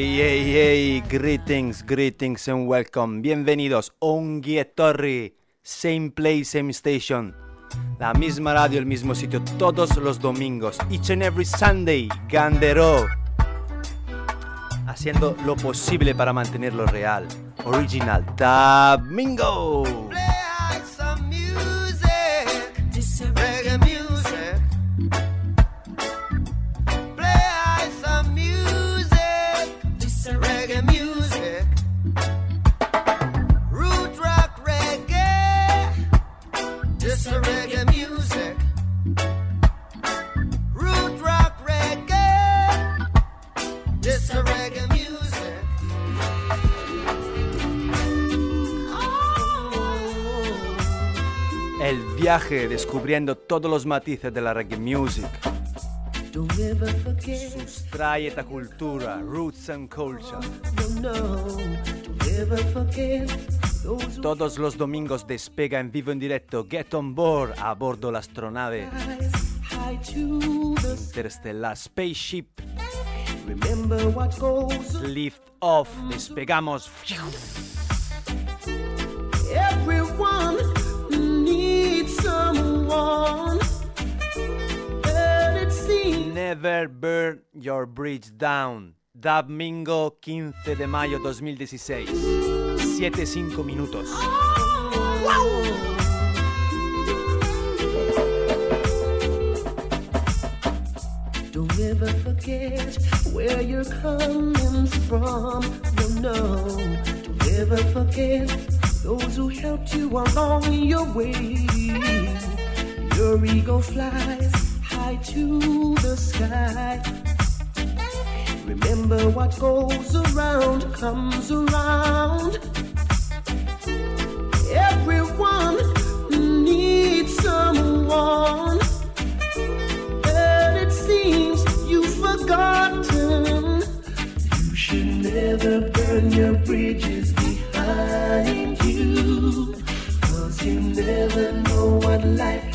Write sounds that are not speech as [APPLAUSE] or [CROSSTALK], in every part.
Hey, hey, hey, greetings, greetings and welcome. Bienvenidos, Torri, same place, same station. La misma radio, el mismo sitio, todos los domingos. Each and every Sunday, Gandero. Haciendo lo posible para mantenerlo real. Original, Domingo. Viaje descubriendo todos los matices de la reggae music. Sustrae esta cultura, roots and culture. Todos los domingos despega en vivo en directo Get on Board a bordo la astronave Interstellar Spaceship. Lift off, despegamos. Never Burn Your Bridge Down. Domingo 15 de mayo 2016. 7-5 minutos. Don't ever forget where you're coming from. No, no. Don't ever forget those who helped you along your way. Your ego flies high to the sky. Remember what goes around comes around. Everyone needs someone. But it seems you've forgotten. You should never burn your bridges behind you. Cause you never know what life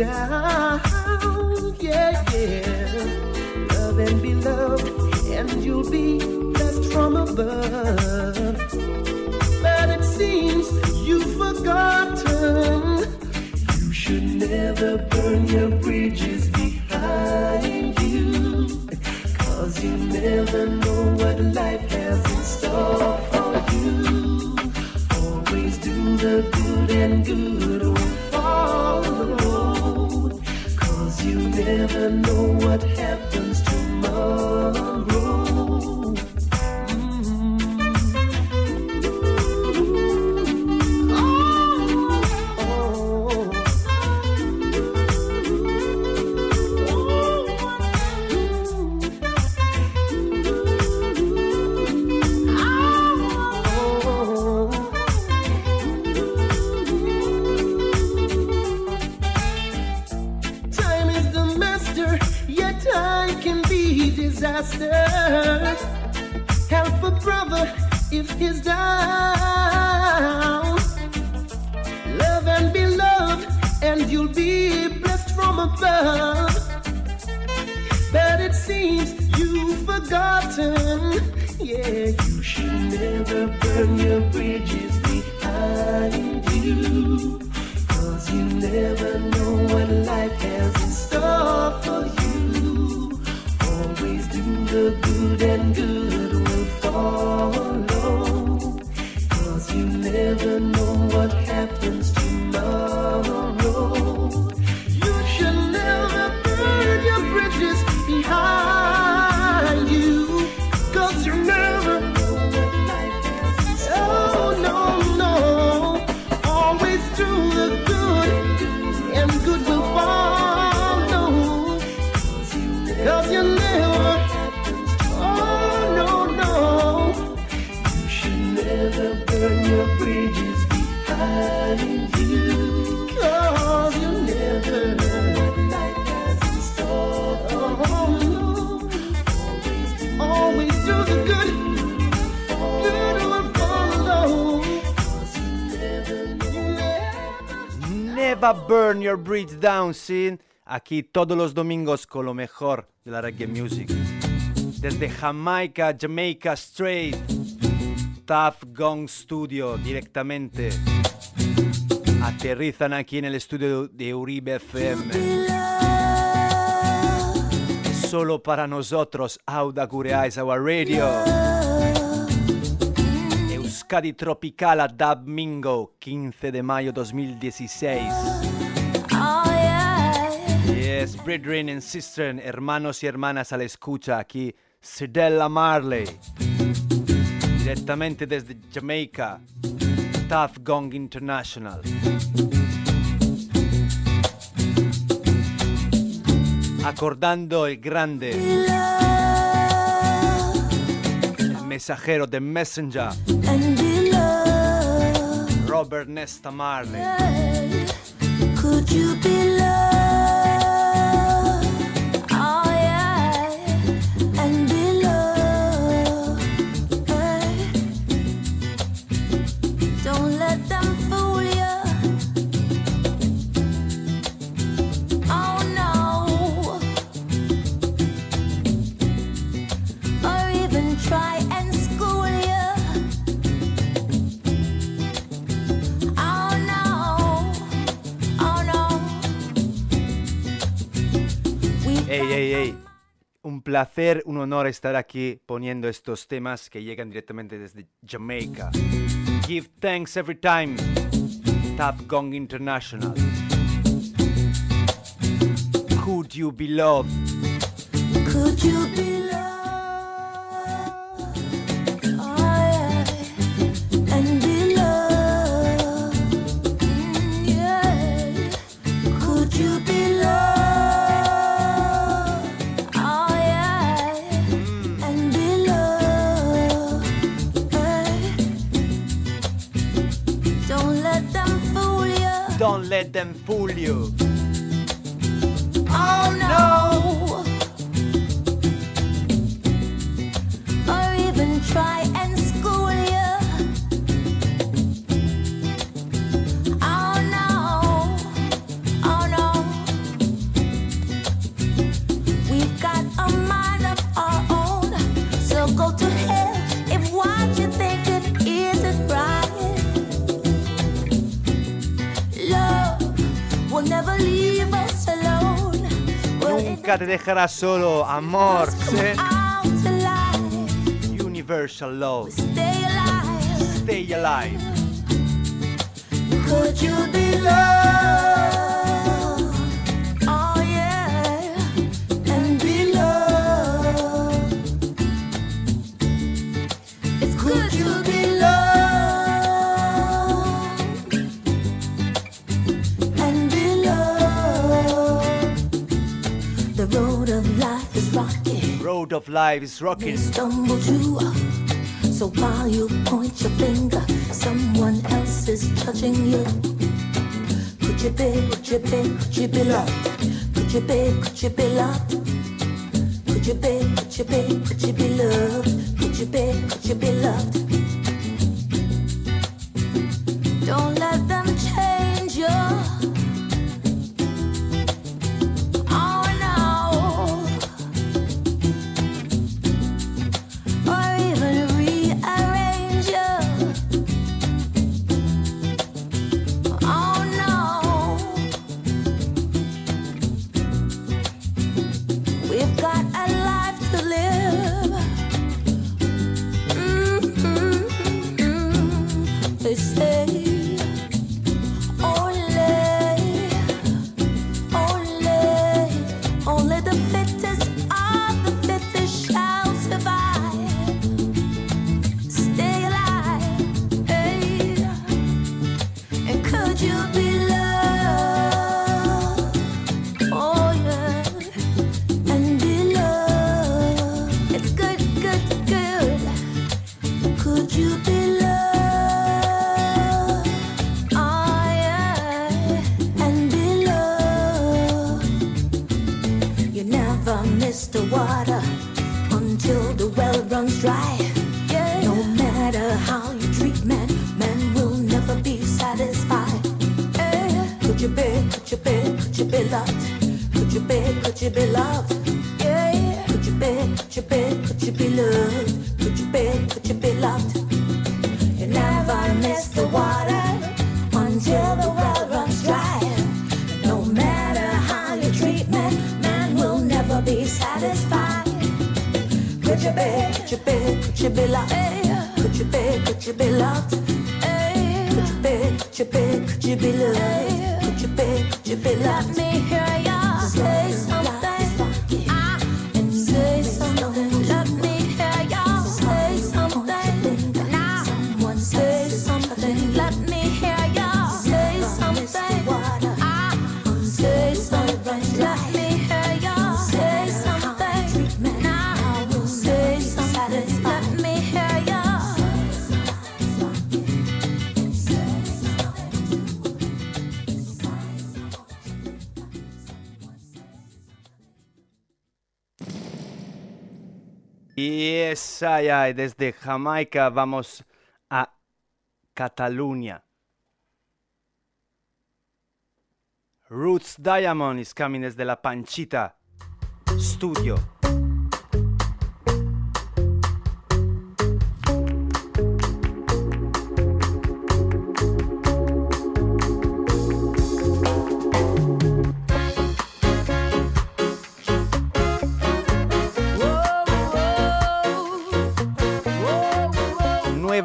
down. Yeah, yeah. Love and be loved, and you'll be from above. But it seems you've forgotten. You should never burn your bridges behind you. Cause you never know what life has in store for you. Always do the good and good will follow. Cause you never know what happens bridge down, sin. Aquí todos los domingos con lo mejor de la reggae music. Desde Jamaica, Jamaica Straight, Tough Gong Studio directamente. Aterrizan aquí en el estudio de Uribe FM. Solo para nosotros, Auda Cureais, our radio. Euskadi Tropical a Dub Mingo, 15 de mayo 2016. Yes, brethren and sisters, hermanos y hermanas a la escucha aquí, Sidella Marley. Direttamente desde Jamaica, Tough Gong International. Acordando el grande. El mensajero de Messenger. Robert Nesta Marley. Could you be? Placer, un honor estar aquí poniendo estos temas que llegan directamente desde Jamaica. Give thanks every time. Top Gong International. Could you be loved? Could you be Don't let them fool you. Oh no. Nunca te dejará solo, amor. Universal love. Stay alive. Stay alive. Could you be loved? Road of life is rocking. So while you point your finger, someone else is judging you. Could you be, could you be, could you be loved? Could you be, could you be loved? Could you be, could you be, could you be loved? Could you be, could you be loved? Be satisfied. Could you be, could you be, could you be loved? Could you be, could you be loved? Could you be, could you be, could you be loved? Could you be, could you be loved? Let me hear ya say Ay, desde Jamaica vamos a Cataluña. Roots Diamond is coming desde la Panchita Studio.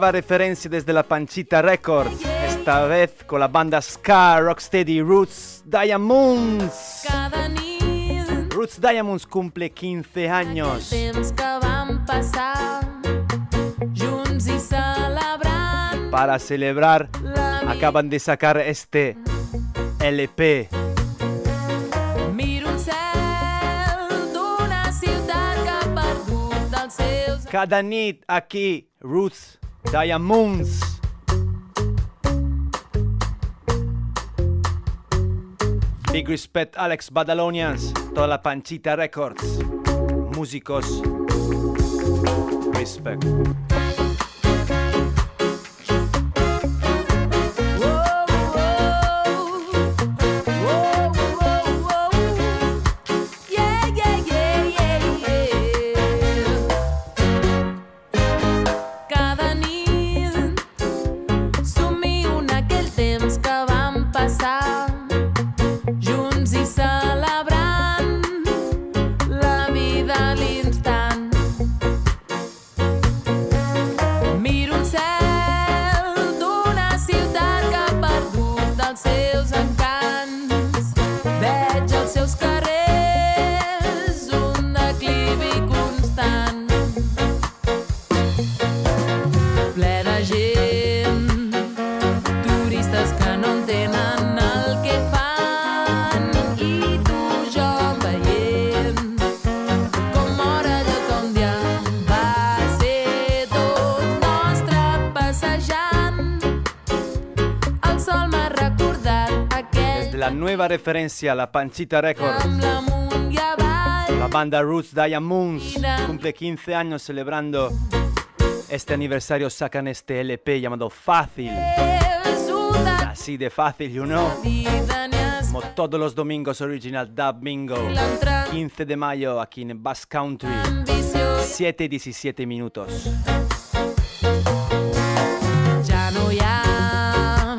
nueva referencia desde la Panchita Records, esta vez con la banda Scar Rocksteady Roots Diamonds. Roots Diamonds cumple 15 años. Para celebrar, acaban de sacar este LP. Cada nit aquí, Roots Diamonds. Big respect Alex Badalonians, toda la Panchita Records. Músicos. Respect. Referencia, la Panchita Records. La banda Roots Diamonds cumple 15 años celebrando este aniversario. Sacan este LP llamado Fácil. Así de fácil, you know. Como todos los domingos, Original Dub Bingo. l'altra 15 de mayo aquí en Bass Country. ambició 7 y 17 minutos. ja no hi ha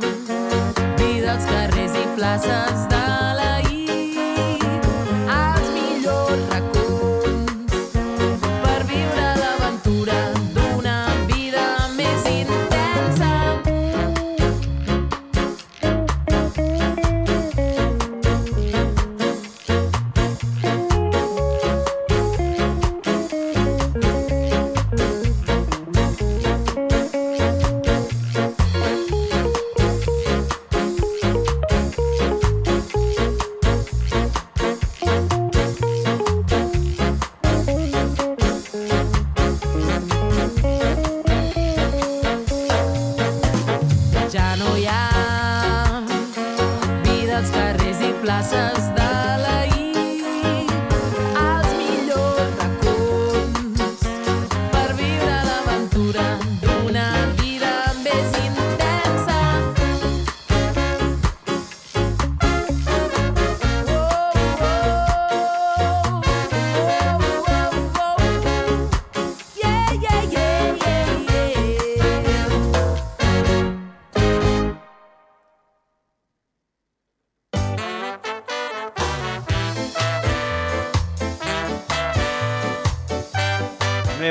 vida als carrers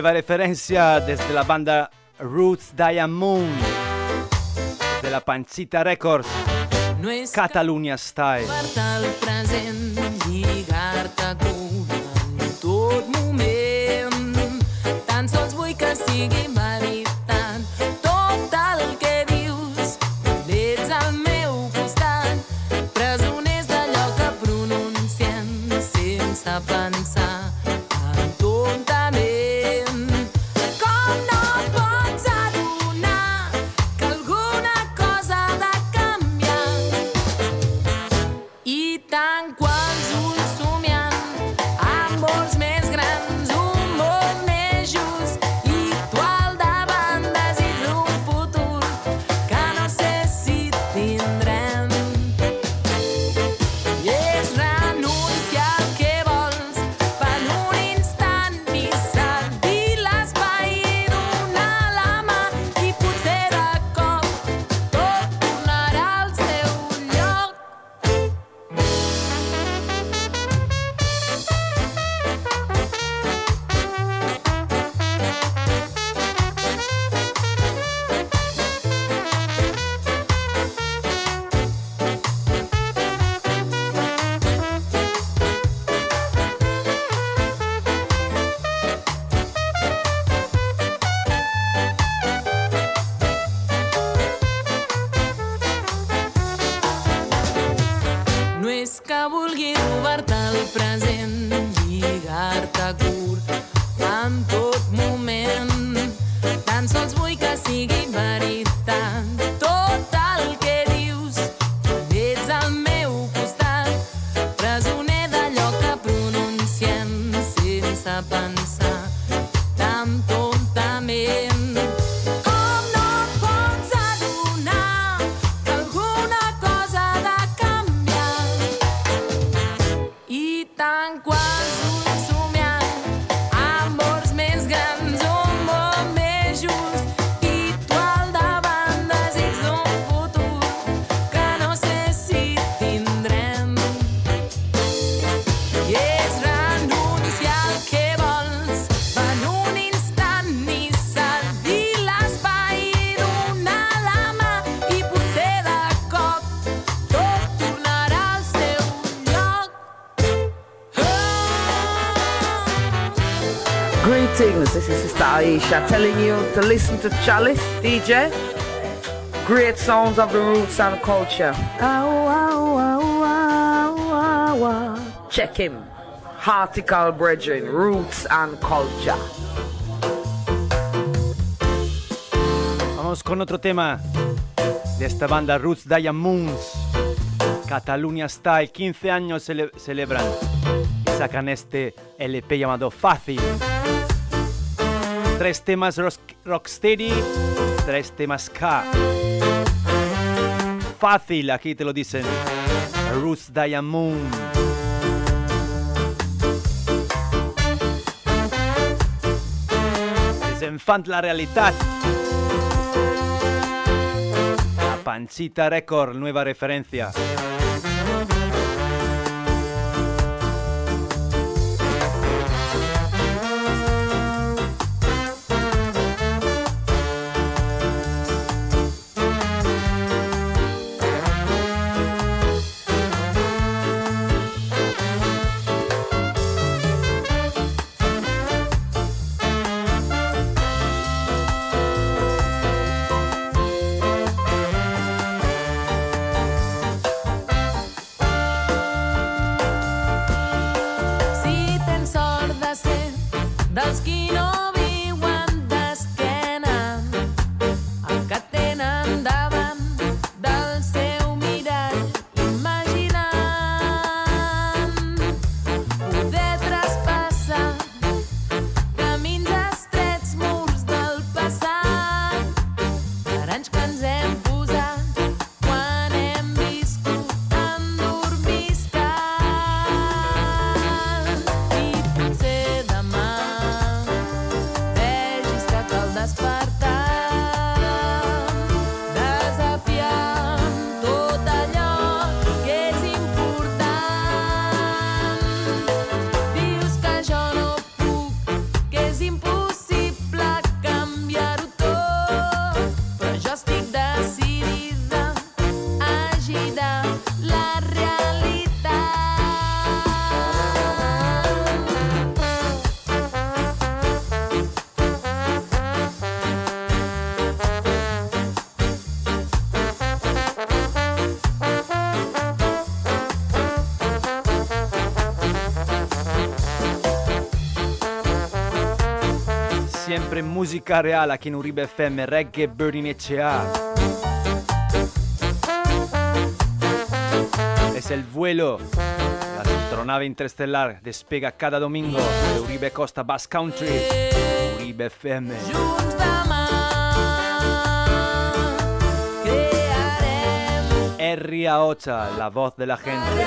nueva referencia desde la banda Roots Diamond de la Pancita Records, no és Catalunya Style. Al present, lligar-te tot moment, tan sols vull que sigui to listen to Chalice DJ. Great sounds of the roots and culture. Check him. Article Brethren, Roots and Culture. Vamos con otro tema de esta banda Roots Diamond Moons. Catalunya Style, 15 años cele celebran y sacan este LP llamado Fácil. Tres temas de los Rocksteady, tres este temas K. Fácil, aquí te lo dicen. Ruth Diamond. Desenfant la realidad, La Panchita Record, nueva referencia. Música real aquí en Uribe FM, Reggae Burning HA. Es el vuelo. La astronave interestelar despega cada domingo de Uribe Costa Bass Country. Uribe FM. Ria Ocha, la voz de la gente.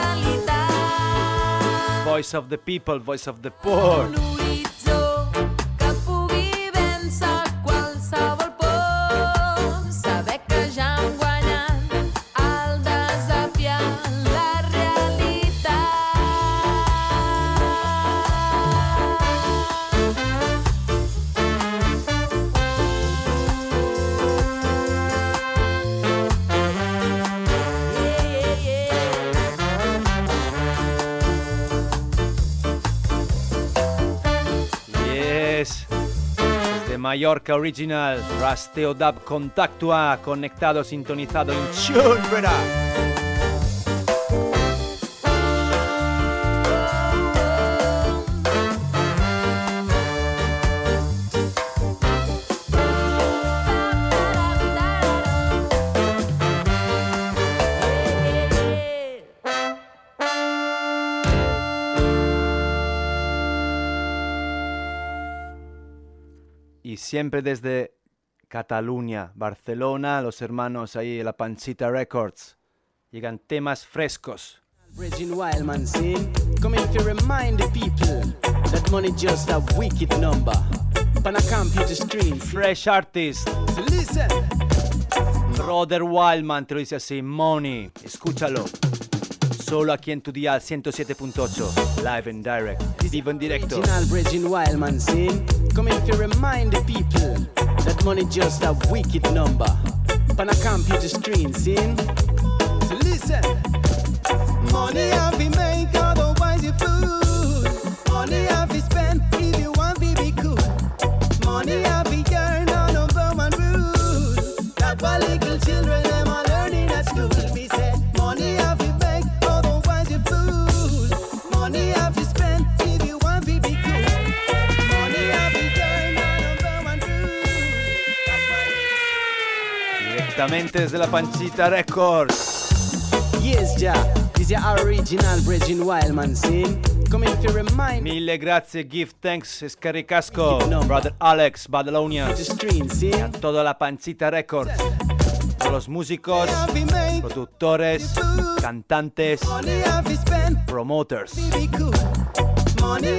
Voice of the people, voice of the poor. Mallorca Original, Rasteo Dub Contactua, conectado, sintonizado en tune, siempre desde Cataluña, Barcelona, los hermanos ahí, la Panchita Records. Llegan temas frescos. Bridging Wildman scene, coming to remind the people that money just a wicked number. On a computer screen, Fresh Artist, so listen. Brother Wildman, te lo dice así, Money, escúchalo. Solo aquí en tu dial 107.8, live and direct, vivo en directo. Original Bridging Wildman scene, coming to remind the people that money just a wicked number. On a computer screen scene, so listen. Money have to make, otherwise you fool. Money have directamente desde la Panchita Records. Yes, this. Mille grazie, gift, thanks, Scaricasco, Brother Alex, Badalonians, a toda la Panchita Records, a los músicos, productores, cantantes, promoters. Money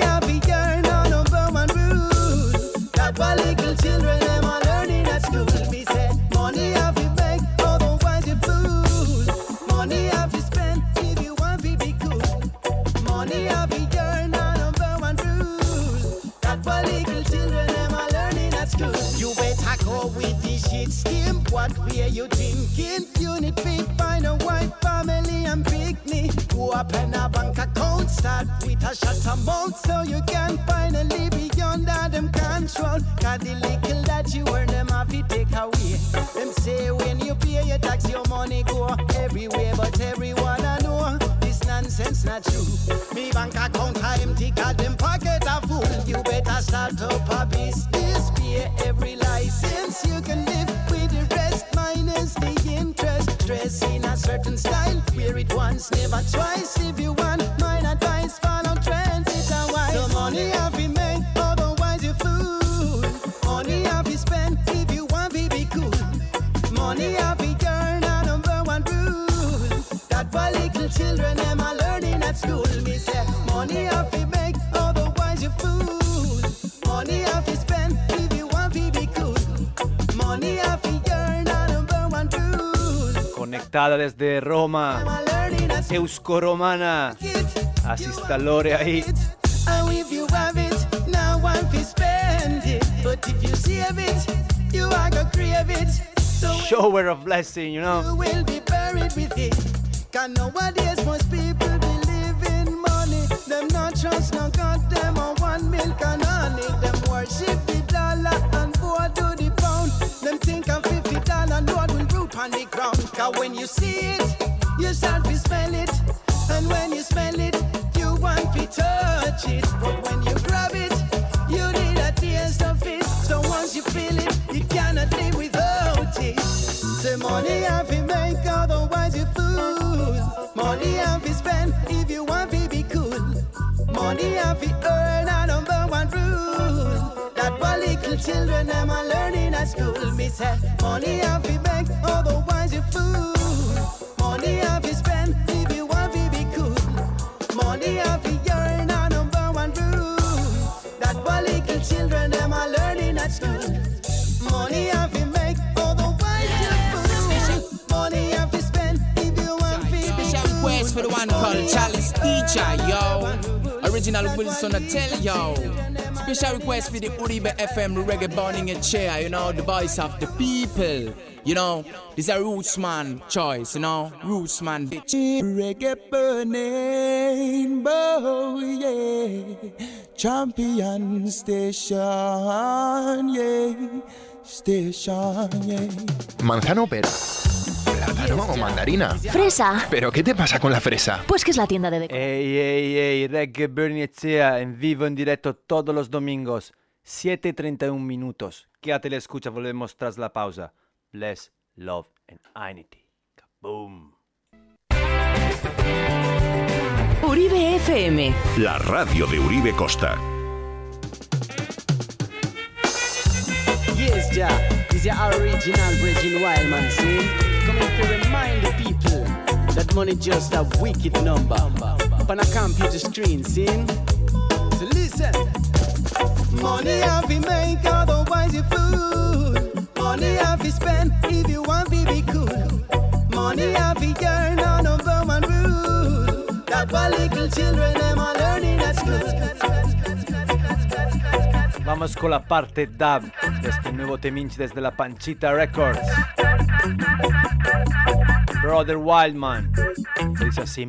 shit scheme. What way you thinking? Unit big, find a white family and picnic. Go up in a bank account, start with a short amount so you can finally be under them control. Cause the little that you earn them have to take away. Them say when you pay your tax, your money go everywhere, but everyone I know nonsense not true. Me bank account are empty, cause them pocket are full. You better start up a business, pay every license. You can live with the rest, minus the interest. Dress in a certain style, wear it once, never twice. If you want mine advice, follow trends, it's a wise. The money children them are learning at school. Me eh, say money have to make, otherwise you fool. Money have to spend if you want to be cool. Money have to earn number one rule. Conectada desde Roma, Them are learning at school. Euskoromana, It, asistalore ahí. And if you have it, now one fi spend it. But if you save it, you are gonna crave it. So Shower of blessing, you know. you will be buried with it. Cause nowadays most people believe in money. Them not trust no God, them on one milk and honey. Them worship the dollar and four to the pound. Them think I'm fifty dollar Lord will root on the ground. Cause when you see it, you shall be smell it. And when you smell it, you want to touch it. But when you grab it, you need a taste of it. So once you feel it, you cannot live without it. The money I've been Money have to spend if you want to be cool. Money have to earn a number one rule. That what little children them are learning at school. Me say, money have to make, otherwise you fool. Special request for the one called Chalice Teacher, yo. Original Wilson, I tell yo. Special request for the Uribe FM reggae burning a chair, you know, the voice of the people. You know, this is a roots man choice, you know, roots man. Reggae burning, bow, yeah. Champion station, yeah. Station, yeah. ¿Manzana o pera? ¿Plátano o mandarina? Fresa. ¿Pero qué te pasa con la fresa? Pues que es la tienda de... Ey, ey, ey, Reggae Bernie Echea en vivo, en directo todos los domingos, 7.31 minutos. Quédate la escucha, volvemos tras la pausa. Bless, love and unity. Boom. Uribe FM. La radio de Uribe Costa. Yes, Ja, this is original Virgin Wildman, see? Coming to remind the people that money just a wicked number. Up on a computer screen, see? So listen. Money have to make, otherwise you fool. Money have to spend if you want to be cool. Money have to earn on a one rule. That what little children them are learning at school. Vamos con la parte dub este nuevo teminchi desde la Panchita Records. Brother Wildman. Dice así.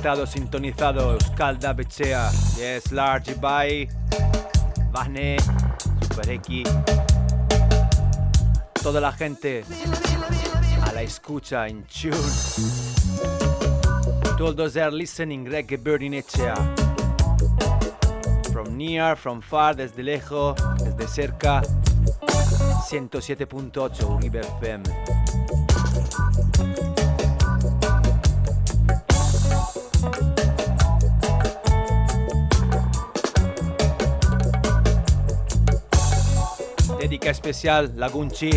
Original, conectado, sintonizado, Euskal Bechea, Yes, Large By, Vane, Super X, toda la gente a la escucha, in tune. To are listening, Reggae Burning Echea. From near, from far, desde lejos, desde cerca, 107.8 Uribe FM. Especial Lagunchi.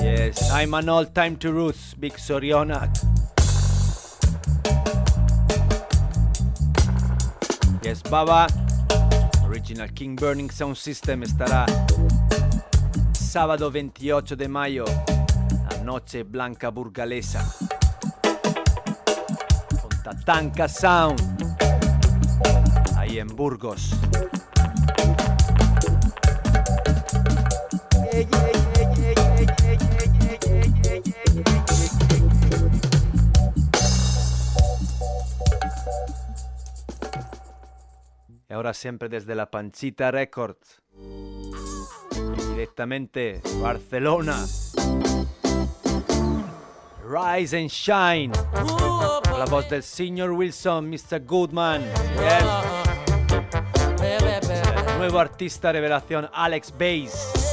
Yes, I'm an all time to roots, Big Sorionak. Yes, Baba. Original King Burning Sound System estará sábado 28 de mayo, a Noche Blanca Burgalesa. Con Tatanka Sound. Ahí en Burgos. Ahora siempre desde la Panchita Records. Directamente Barcelona. Rise and Shine. Con la voz del señor Wilson, Mr. Goodman. Yes. El nuevo artista revelación, Alex Bass.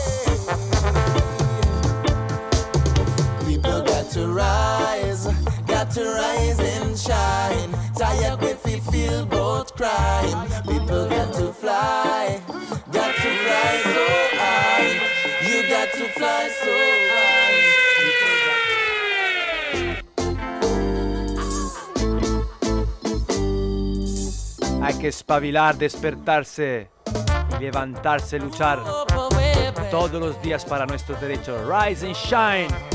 To rise, got to rise and shine. Tired with we feel both crime. People got to fly, got to fly so high. You got to fly so high. Hay que espabilar, despertarse y levantarse, luchar todos los días para nuestros derechos. Rise and shine.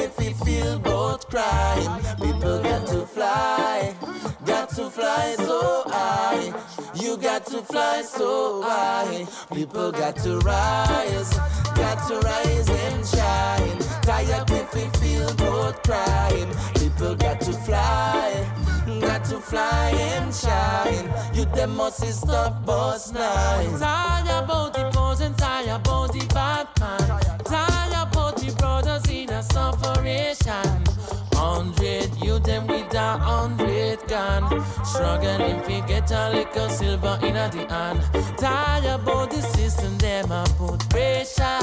Feel both crime. People got to fly, got to fly so high. You got to fly so high. People got to rise, got to rise and shine. Tired with we feel both crime. People got to fly, got to fly and shine. You them must stop boss nine. Tired about the boys and tired about the bad man. Separation. Hundred you them with a hundred gun. Struggling to get a little silver in a the hand. Tired about the system, them a put pressure.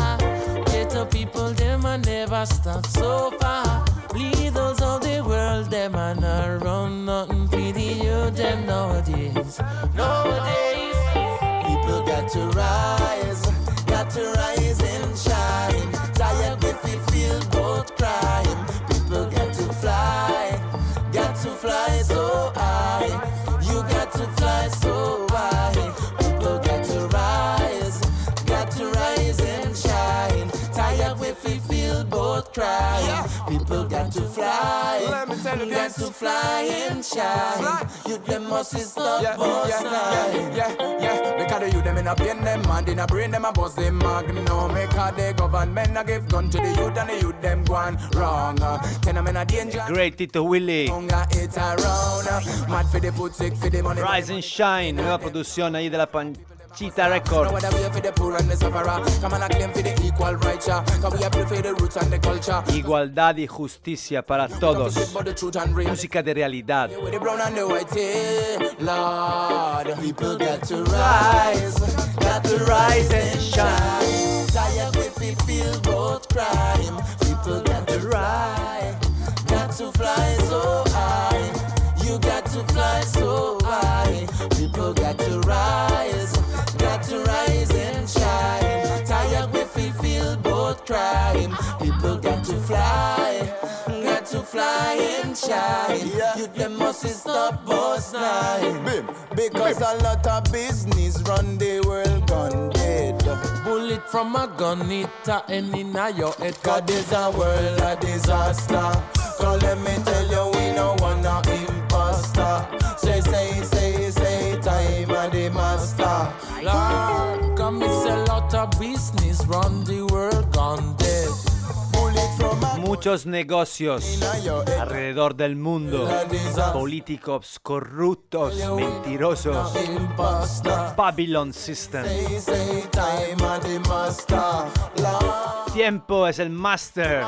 Get the people, them a never stop so far. Leaders of the world, them a not run nothing for the youth, them nowadays. Nowadays. People got to rise, got to rise and shine. So high. You got to fly so high. Let me tell you got this. to fly and shine. You them must stop yeah, boss yeah, nine. yeah, yeah, yeah. Because the youth them in a pain them and in a brain them a bust them magnum. Because the government a give gun to the youth and the youth them gone wrong. Ten them in a danger. Great Tito Willy. Hunger it around. Mad for the food, sick for the money. Rise and Shine, nueva produzione ahí de la Cheetah Igualdad y justicia para todos. Música de realidad. Got to fly so to fly, got to fly and shine. You them must stop boss nine. Bim. Because a lot of business run the world gone dead. Bullet from a gun, it a end in your head. Cause this a world a disaster. So let me tell you, we no want no imposter. Say, say, say, say, time a the master. Lord, come it's a lot of business, run the world gone dead. muchos negocios alrededor del mundo, políticos corruptos, mentirosos, Babylon System. Tiempo es el master.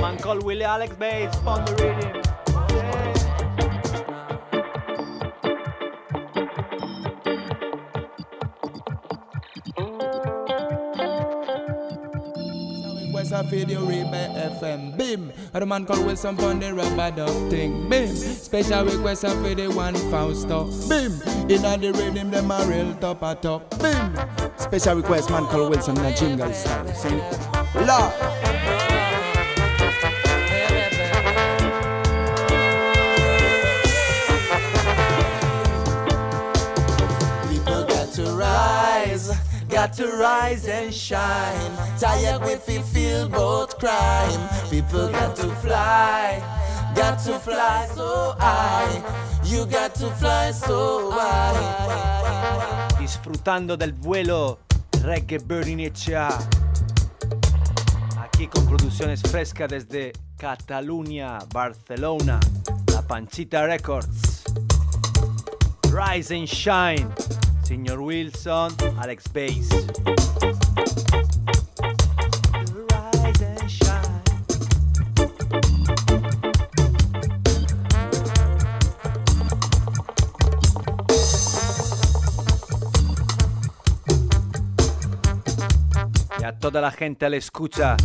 Mancol Willie Alex Bates, Video Rebel FM. Bim. A man called Wilson on the rubber duck thing. Bim. Special request for the one Fausto. Bim. In the rhythm, them a real top a top. Bim. Special request, man called Wilson a jingle style. Sing. Lord. Got to rise and shine. Tired with we feel both crime. People got to fly, got to fly so high. You got to fly so high. Disfrutando del vuelo Reggae Burning HA. Aquí con producciones frescas desde Cataluña, Barcelona, La Panchita Records. Rise and Shine, Sr. Wilson, Alex Bass. toda la gente le escucha.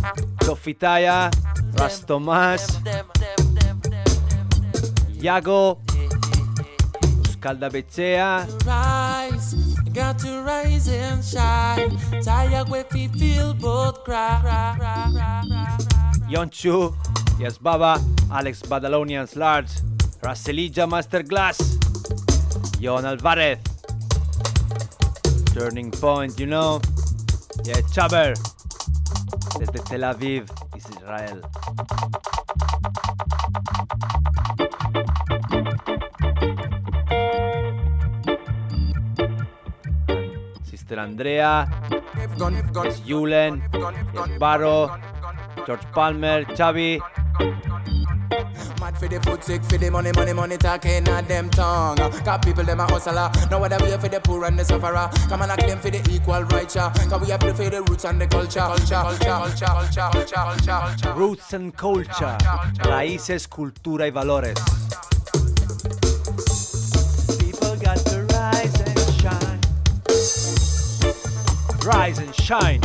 Sofitaya, Ras Tomás, Yago Cry. Yonchu, Yes Baba, Alex Badalonians Large, Raselija Masterclass, Jon Alvarez, Turning Point, you know, Yeah Chaber, desde Tel Aviv, Israel. Sister Andrea, es Julen, es Barro, George Palmer, Xavi, Mad for the food sick for the money, money, money talking at them tongue. Cause people them a hustler. Now what we for the poor and the sufferer. Come on, I claim for the equal rights. yeah. Cause we have for the roots and the culture. Culture, culture, culture, culture, culture, culture, culture. Roots and Culture, Raíces, Cultura y Valores. Rise and shine.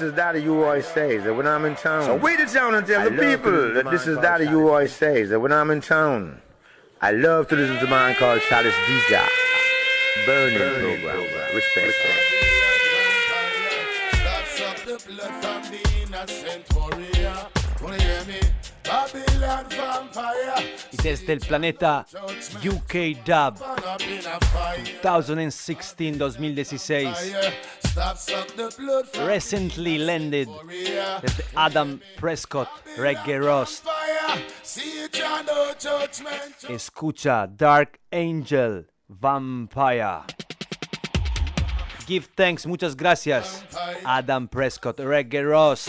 This is Daddy U always says that when I'm in town. So wait a town and tell I the people that this is called Daddy Chalice. Always says that when I'm in town, I love to listen to a man called Chalice DJ. Burning program. Respect. That's up the blood from the innocent warrior. Wanna hear me? Babylon vampire. Y desde el planeta UK Dub Burn up in a fire. 2016-2016, Fire. Stop suck the blood from recently landed desde Adam Prescott Reggae Roast. Fire. See it, John, no judgment. Escucha Dark Angel Vampire. Give thanks, muchas gracias. Adam Prescott Reggae Roast.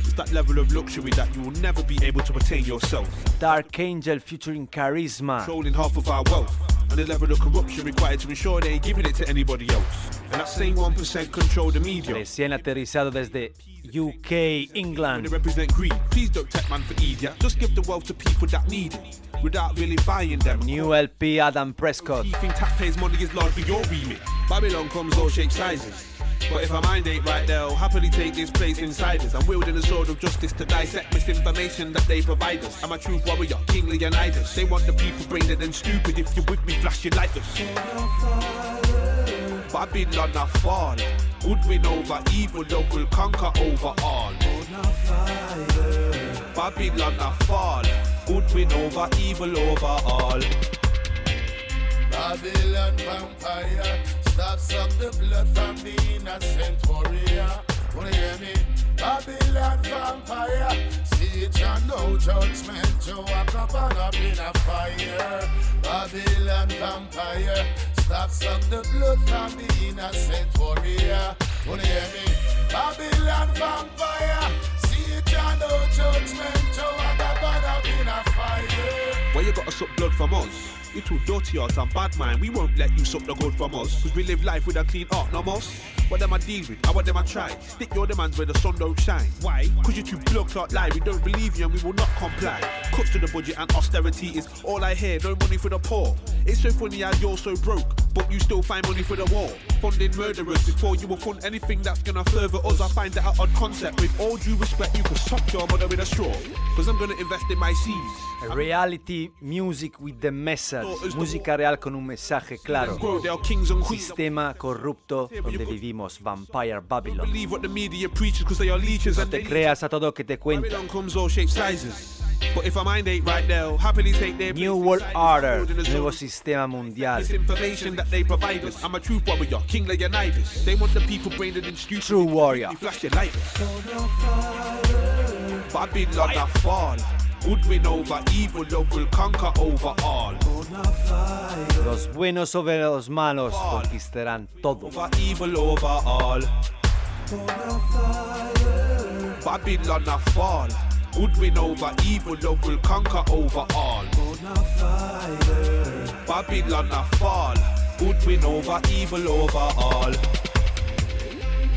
I hear some of you ask yourself, is that level of luxury that you will never be able to attain yourself? Dark Angel featuring Charisma. Controlling half of our wealth, and the level of corruption required to ensure they ain't giving it to anybody else. And that same 1% control the media. Recién aterrizado desde UK, England. they represent greed, please don't take man for idiot. Just give the wealth to people that need it, without really buying them. New LP Adam Prescott. You think taxpayers' money is largely your remit? Babylon comes all shapes, sizes. But if our mind ain't right, they'll happily take this place inside us. I'm wielding the sword of justice to dissect misinformation that they provide us. I'm a truth warrior, King Leonidas. They want the people brainer than stupid. If you're with me, flash light us. Babylon a fall. Good win over evil, love will conquer over all. Babylon a fall. Good win over evil over all. Babylon vampire, stop suck the blood from the innocent warrior. Wanna hear me? Babylon vampire, see it and no judgment. You walk up and up in a fire. Babylon vampire, stop suck the blood from the innocent warrior. Wanna hear me? Babylon vampire, see it and no judgment. You walk up and up in a fire. Why you gotta suck blood from us? You too dirty hearts and bad mind. We won't let you suck the gold from us. Cause we live life with a clean heart, no most. What them I deal with, I what them I try. Stick your demands where the sun don't shine. Why? Cause you too blood clot lie. We don't believe you and we will not comply. Cuts to the budget and austerity is all I hear. No money for the poor. It's so funny how you're so broke, but you still find money for the war. Funding murderers before you will fund anything that's gonna further us. I find that an odd concept. With all due respect, you can suck your mother with a straw. Cause I'm gonna invest in my seeds. Reality music with the message. Música real con un mensaje claro. Sistema corrupto donde vivimos. Vampire Babylon. Believe what the media preaches cause they are leeches No te creas a todo que te cuenta. Babylon comes all shapes, sizes. But if our mind ain't right, they'll happily take their New World Order, this building as nuevo sistema mundial. This information that they provide us. I'm a truth warrior, King Leonidas. They want the people brained and stupid. True warrior. Flash your light. Babylon a fall. Good win over evil, love will conquer over all. Los buenos sobre los malos conquistarán todo. Babylon a fall. Good win over evil, love will conquer over all. Babylon a fall. Good win over evil over all.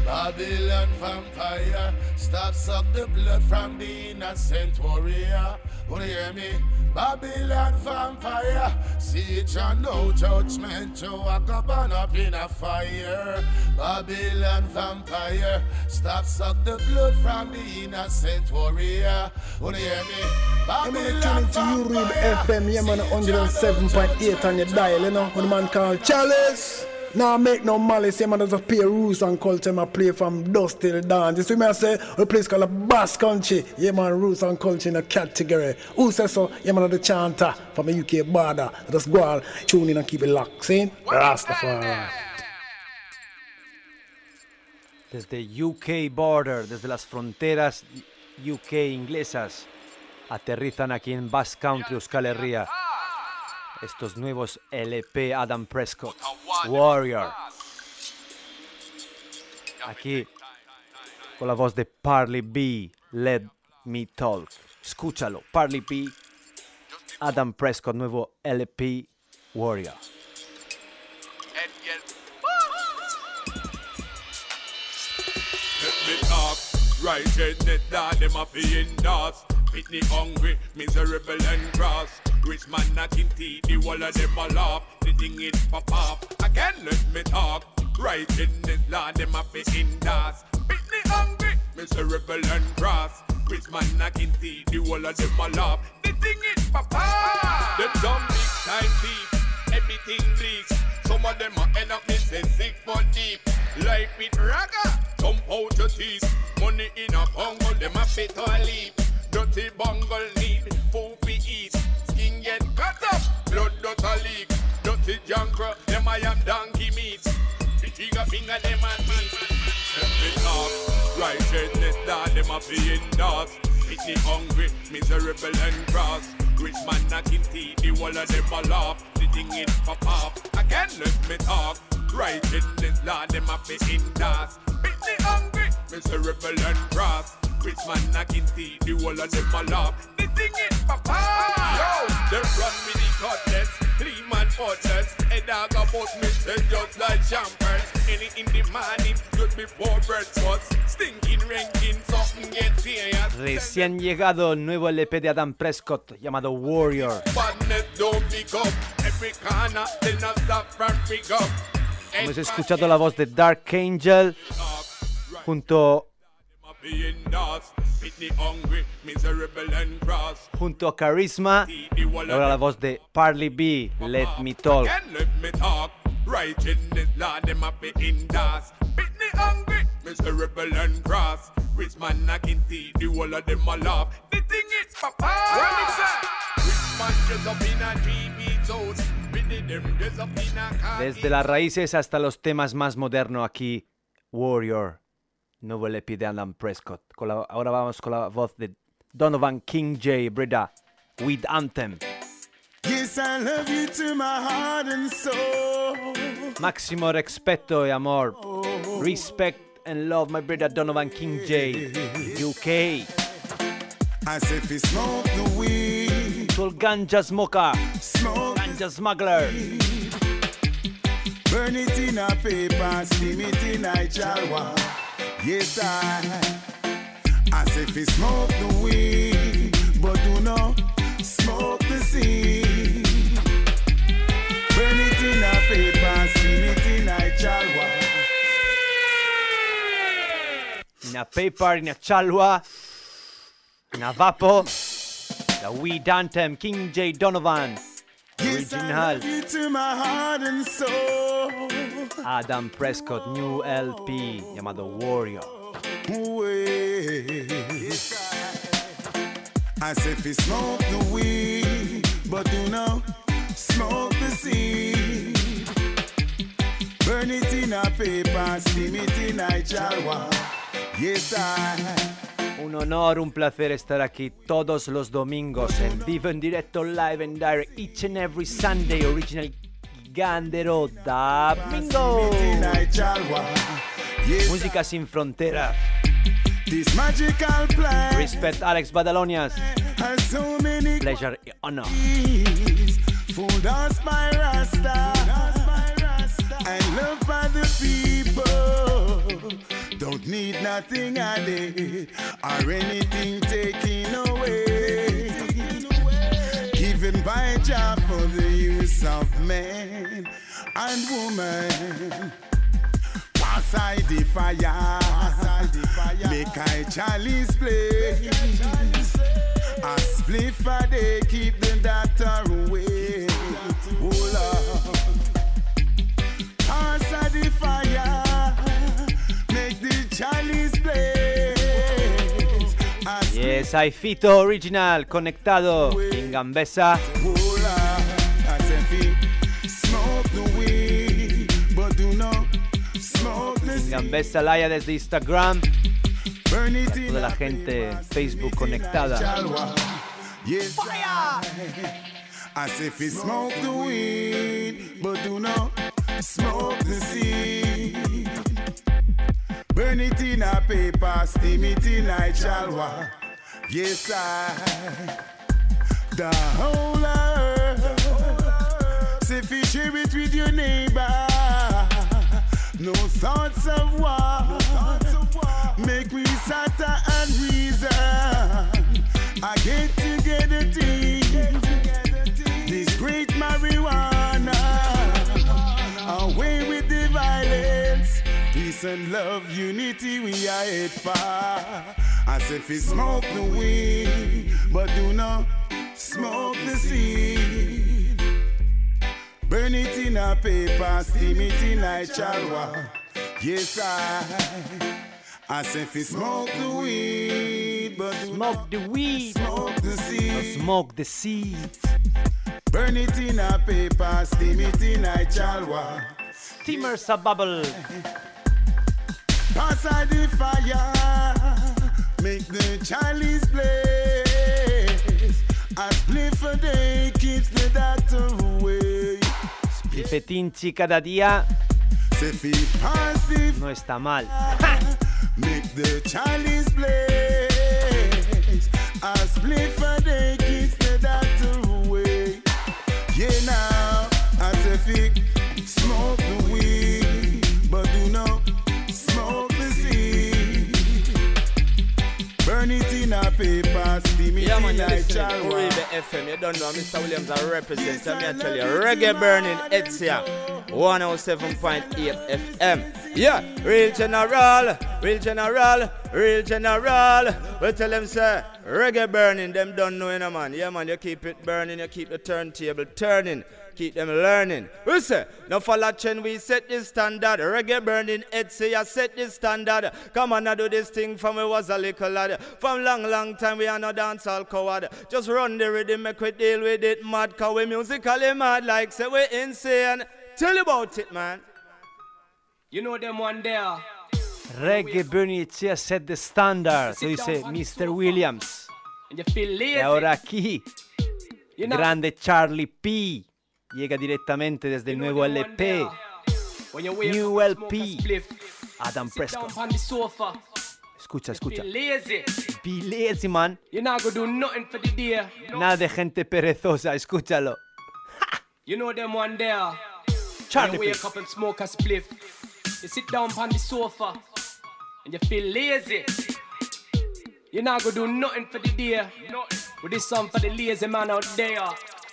Babylon vampire, stop suck the blood from the innocent warrior. Wanna hear me? Babylon vampire, see it and no judgment. You walk up up in a fire. Babylon vampire, stop suck the blood from the innocent warrior. Wanna hear me? I'm gonna tune into you, Read FM, yeah, man, 107.8 on your dial, you know, with a man called Chalice. Now make no malice, yeah, man, there's a pair roots and culture, I play from dusk till dawn. You see me, I say, a place called a Bass Country, yeah, man, roots and culture in a category. Who says so? Yeah, man, the chanter from the UK border. Just go on, tune in and keep it locked, see? Rastafari. Desde UK border, desde las fronteras UK inglesas, aterrizan aquí en Basque Country, Euskal Herria. Estos nuevos LP Adam Prescott, Warrior. Aquí, con la voz de Parley B, Let Me Talk. Escúchalo, Parley B, Adam Prescott, nuevo LP Warrior. Right down, them be in dust. Pitney hungry, miserable and cross. Rich man knocking teeth, the wall of them a laugh. The thing it pop. Again, let me talk. Right in net down, them a be in dust. Pitney hungry, miserable and cross. Rich man knocking teeth, the wall of them a laugh. The thing is pop off. Them dumb big time thief, everything bleaks. Some of them are end up missing sick for deep. Life with raga, some out your teeth. Money in a bungle, them a fit or leap. Dirty bungle need food not leak. Dirty junker, them I am donkey meat. The trigger finger, them and me talk, right head net down, them a be in dust. Pitney hungry, miserable and cross. Rich man knocking teeth, the wall of them a laugh. The thing it pop off. Again, let me talk. Right in this law, them a be in dust. Pitney hungry, miserable and cross. Rich man knocking teeth, the wall of them a laugh. The thing it pop off. Yo, them run with the man fortress. A dog about me, say just like champers. Any in the morning, just before breakfast. Stinking, ranking, something get serious. Recién llegado el nuevo LP de Adam Prescott llamado Warrior. Badness don't pick up. Every corner, they not stop from pick up. Hemos escuchado la voz de Dark Angel junto, junto a Charisma ahora la voz de Parley B, Let Me Talk. Again, let me talk. Right in this law, them a be in dust. Pitney hungry, miserable and cross. Rich man knocking teeth, the whole of them a laugh. The thing is, papa. What is that? Rich man up in a. Desde las raíces hasta los temas más modernos aquí, Warrior, nuevo LP de Adam Prescott. Con la- ahora vamos con la voz de Donovan Kingjay. Breda, With Anthem. Yes, I love you to my heart and soul. Máximo respeto y amor. Respect and love, my brother Donovan Kingjay. UK. As if he smoke the weed. Sul ganja smoker. Smoke. Ganja smuggler. Burn it in a paper, steam it in a jalwa. Yes, I. As if he smoke the weed, but do not smoke the seed. Burn it in a paper, steam it in a jalwa. In a paper, in a chalwa. In a vapo. The Weed Anthem, Kingjay. Donovan. Yes, I Original. love you to my heart and soul. Adam Prescott, new LP, llamado Warrior. Way. As if he smoke the weed, but do not smoke the seed. Burn it in a paper, steam it in a jalwa. Yes, I. Un honor, un placer estar aquí todos los domingos en vivo, en directo, live and direct, each and every Sunday, original Gandero Domingo. in a jalwa. Yes, Música sin fronteras. this magical plan Respect Alex Badalonias. so many Pleasure y honor. keys. Fooled by Rasta and loved by the people. Don't need nothing added or anything taken away. Given by Jah for the use of man and woman. Pass I the fire, make I chalice play. A spliff a day keep the doctor away. Oh Lord, pass I the fire, es Aifito Original conectado en Gambesa. Gambesa Laya desde Instagram. Para toda la gente Facebook conectada. Burn it in a paper, steam it in a chalwa. Yes, I. The whole earth. If you share it with your neighbor. No thoughts of war. Make we sata and reason. I get together thing. Peace and love, unity we are it far. As if we smoke the weed, but do not smoke the seed. Burn it in a paper, steam it in a chalwa. Yes, I. As if we smoke the weed, but do Smoke the weed. smoke the seed. Smoke the seeds. Burn it in a paper, steam it in a chalwa. Steamers a bubble. Pass out the fire, make the chalice blaze. A spliff a day keeps the doctor away. Pifetinchi cada día Say fi pass the no está mal. Make the chalice blaze. A spliff a day keeps the doctor away. Yeah, now, as if smoke the weed, but do not Burn it in a paper, steam it Yeah, man, in a chalwa. Uribe FM. You don't know, Mr. Williams, I represent. I'm here to tell you, reggae burning, it's here. 107.8 FM. Yeah, real general, real general, real general. We tell them, say, reggae burning, them don't know, you know, man. Yeah, man, you keep it burning, you keep the turntable turning. Keep them learning. We say, no follow trend, we set the standard. Reggae burning, head say I set the standard. Come on, I do this thing from we was a little lad. From long, long time we are no dance all coward. Just run the rhythm, make we deal with it mad. Cause we musically mad like say we insane. Tell about it, man. You know them one there. Reggae Burning Echea set the standard, lo dice Mr. Williams. And you feel lazy. Y ahora aquí, grande Charlie P. Llega direttamente desde il nuevo LP, New LP, Adam Prescott. Escucha, escucha. lazy. Be lazy, man. You're not gonna do nothing for the day. Nada de gente perezosa, escúchalo. You know them one there. Charlie you wake up and smoke a spliff. You sit down on the sofa and you feel lazy. You're not gonna do nothing for the day. With this song for the lazy man out there.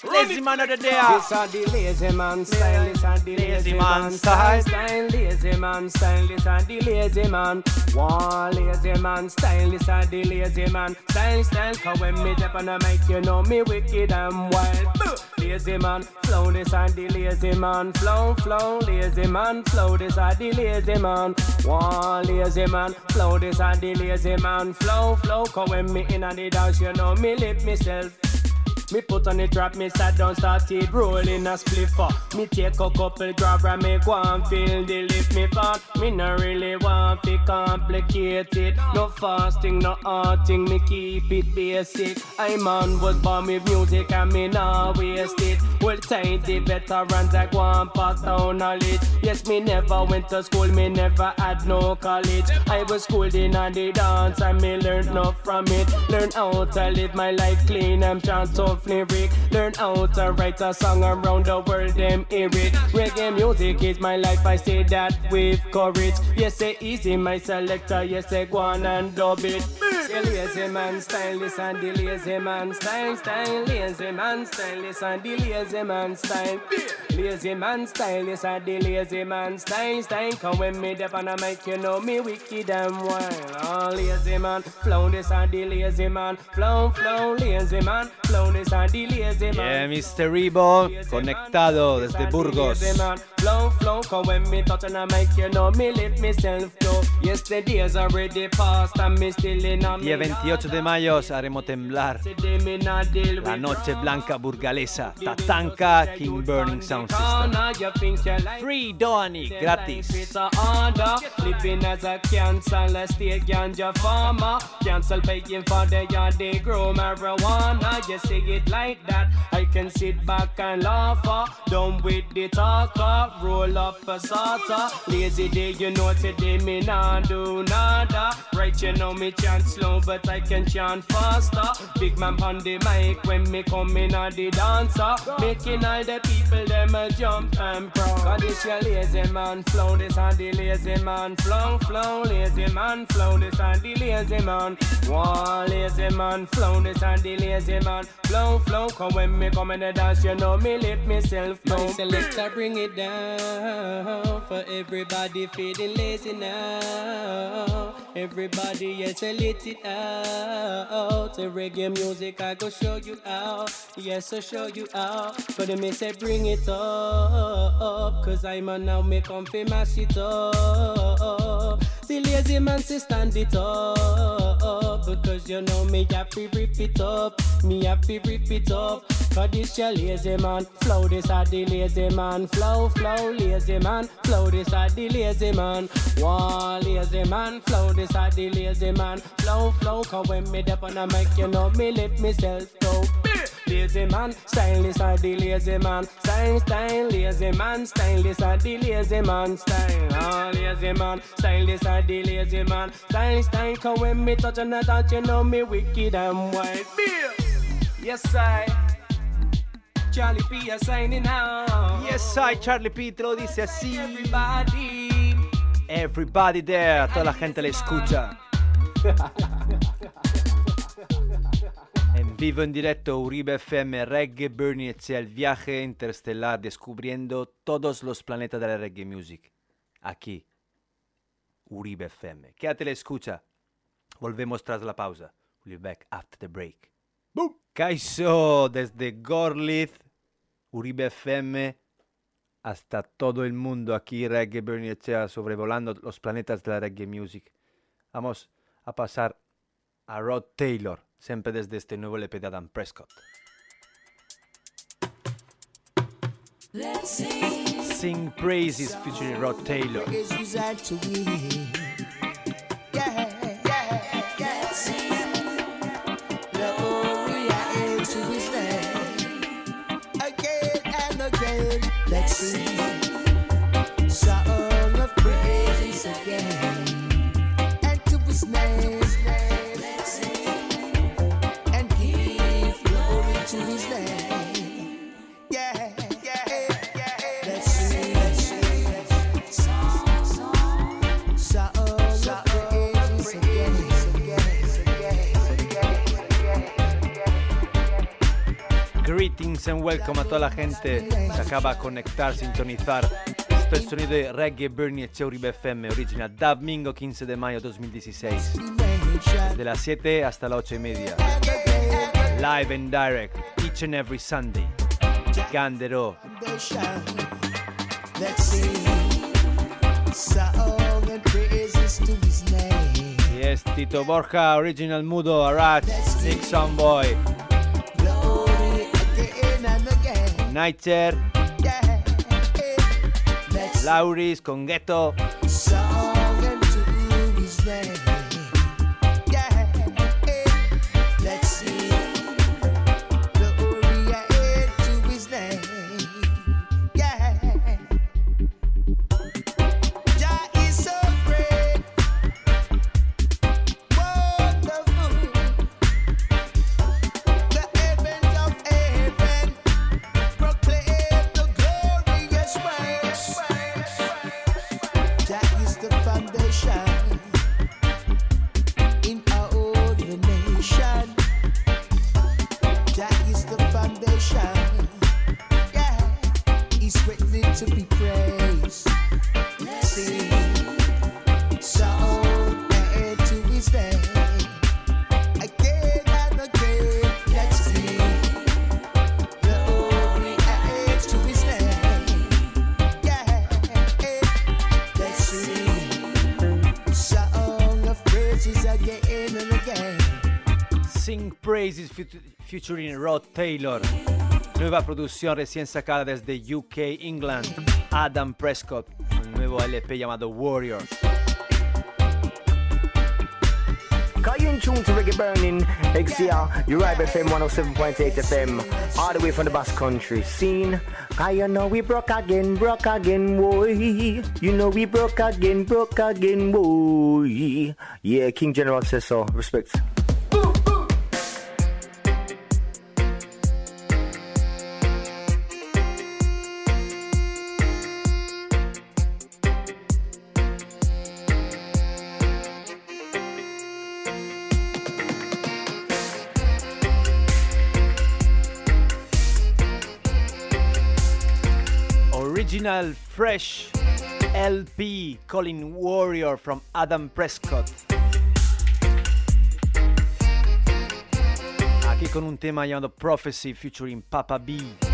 Lazy man out there. This are the lazy man style. This are the lazy, man man style. style. Style lazy man style. This are the lazy man. One lazy man style. This are the lazy man style. Style. Cause when me step on the mic, you know me wicked and wild. Lazy man flow. This are the lazy man flow. Flow. Lazy man flow. This are the lazy man. One lazy man flow. This are the lazy man flow. Flow. Cause when me in the dance, you know me lift myself. Me put on the trap, me sat down, started rolling a spliffer. Me take a couple grab and me go and feel the lift me fat. Me no really want to complicate it. No fasting, no arting, me keep it basic. I man was born with music and me nah waste it. Well, tidy veterans that go and pass down knowledge. Yes, me never went to school, me never had no college. I was schooled in the dance and me learned enough from it. Learn how to live my life clean and chant tough lyric. Learn how to write a song around the world, them hear it. Reggae music is my life, I say that with courage. Yes, say easy, my selector, yes, say go on and dub it. Say lazy man style, and the lazy man style, style, lazy man style, and the lazy man style. Lazy man style, and the lazy man style, style. Come when me dep on a mic, you know me wicked and wild. Oh, lazy man, flow this and the lazy man, flow, flow, lazy man, flow this and the lazy man. Yeah, Mr. Rebo, conectado desde Burgos. Lazy man, flow, flow, cause when me touch on a mic, you know me lift myself go. Yesterday's already past and me still in a Día 28 de mayo haremos temblar la noche blanca burgalesa. Tatanka King Burning Sound System. Free Doani, gratis. Living as a cancel, a state ganja farmer. Cancel paying for the yard, they grow marijuana. You see it like that, I can sit back and laugh. Done with the talker, roll up a sorter. Lazy day, you know today me nah do nada. Right, you know me chant slow, but I can chant faster. Big man on the mic when me come in on the dancer, making all the people them a jump and proud. Cause this your lazy man flow, this and the lazy man flow, flow, lazy man flow, this and the lazy man. One lazy man flow, this and the lazy man flow, flow. Cause when me come in the dance, you know me lift myself low. My selector bring it down for everybody feeling lazy now. Everybody, yes, I let out. The reggae music, I go show you out. Yes, I show you out. But me say bring it up, cause I'm a now me come fi mash it up. See lazy man say stand it up, because you know me have to rip it up. Me have to rip it up. Cause this your lazy man flow, this are the lazy man flow, flow, lazy man flow, this are the lazy man. One lazy man flow, this are the lazy man flow, flow. Cause when me dep on a mic, you know me let myself go. Lazy man, stylist are the lazy man. Style, style, lazy man, stylist are the lazy man. Style, oh lazy man, stylist are the lazy man. Style, style, cause when me touch on the touch, you know me wicked and wild. Yes, I. Charlie P is signing out. Yes, I, Charlie P te lo dice así. Everybody. Everybody there, toda la gente le escucha. [LAUGHS] Vivo, en directo, Uribe FM, Reggae Bernie Echea, el viaje interestelar descubriendo todos los planetas de la reggae music. Aquí, Uribe FM. Quédate la escucha. Volvemos tras la pausa. We'll be back after the break. Boom. Kaiso desde Gorlitz, Uribe FM hasta todo el mundo aquí, Reggae Bernie Echea, sobrevolando los planetas de la reggae music. Vamos a pasar a Rod Taylor, siempre desde este nuevo LP de Adam Prescott. Sing. Praises featuring Rod Taylor. Let's sing. Song of praises again. Greetings and welcome a toda la gente que acaba de conectar, sintonizar. Esto es el sonido de Reggae Bernie Eche Uribe FM, original Domingo 15 de mayo 2016. Desde las 7 hasta las 8 y media. Live and direct, each and every Sunday. Gandero. Yes, Tito Borja, Original Mudo, Arach, Nick Boy, Nighter, Lauris con Ghetto. Featuring Rod Taylor. Nueva producción recién sacada desde UK, England. Adam Prescott, un nuevo LP llamado Warriors. Cause you in tune to Reggae Burning, XCR, you're right FM 107.8 FM, all the way from the Basque Country. Scene, cause you know we broke again, broke again, boy. You know we broke again, broke again, boy. Yeah, King General says so. Respect. Original Fresh LP Calling Warrior from Adam Prescott. Aquí con un tema llamado Prophecy featuring Papa B.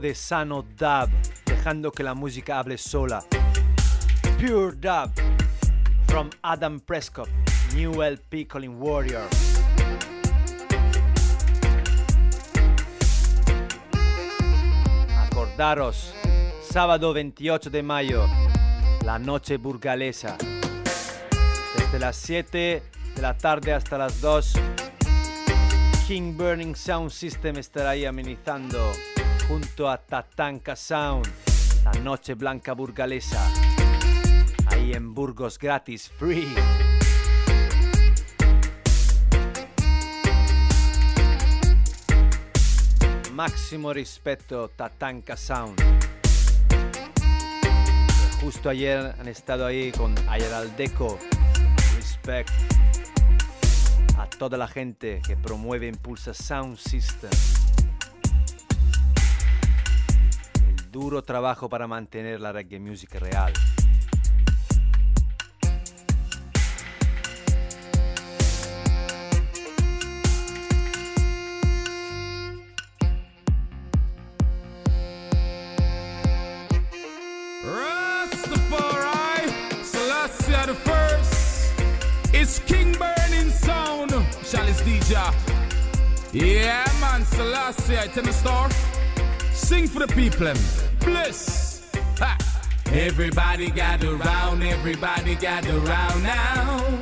de sano dub, dejando que la música hable sola. Pure dub from Adam Prescott, new LP Warrior. Acordaros, sábado 28 de mayo, la noche burgalesa. Desde las 7 de la tarde hasta las 2, King Burning Sound System estará ahí amenizando junto a Tatanka Sound, la noche blanca burgalesa, ahí en Burgos gratis, free. Máximo respeto, Tatanka Sound. Justo ayer han estado ahí con Ayaraldeco. Respect a toda la gente que promueve e Impulsa Sound System. Duro trabajo para mantener la reggae music real. Rastafari, for I Celestia the First. It's King Burning Sound. Shall I SDJ Yeah man Celestia It's in a store Sing for the people, bliss. Ha. Everybody gather round, everybody gather round now.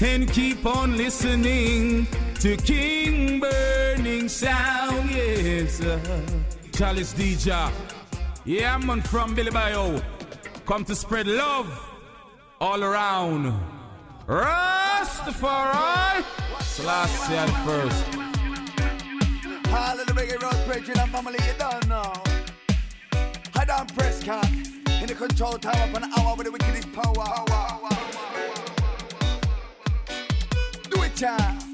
And keep on listening to King Burning Sound, yes. Chalice DJ. Yeah, man, from Billy. Come to spread love all around. Rastafari. Selassie at first. All of the reggae road bridging and family, you don't know. Adam Prescott in the control tower for an hour with the wickedest power. Do it, child.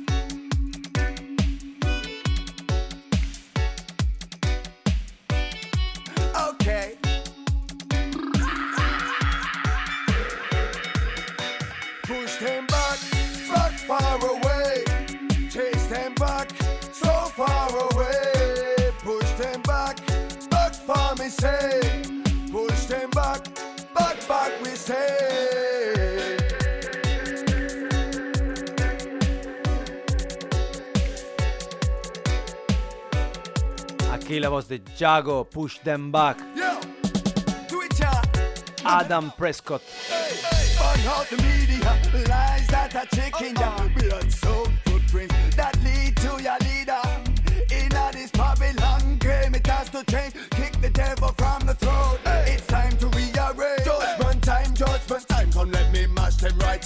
Say. Push them back, back back we say. Aquí la voz de Jago, Push Them Back. Yo, do it, child. Adam Prescott. Burn out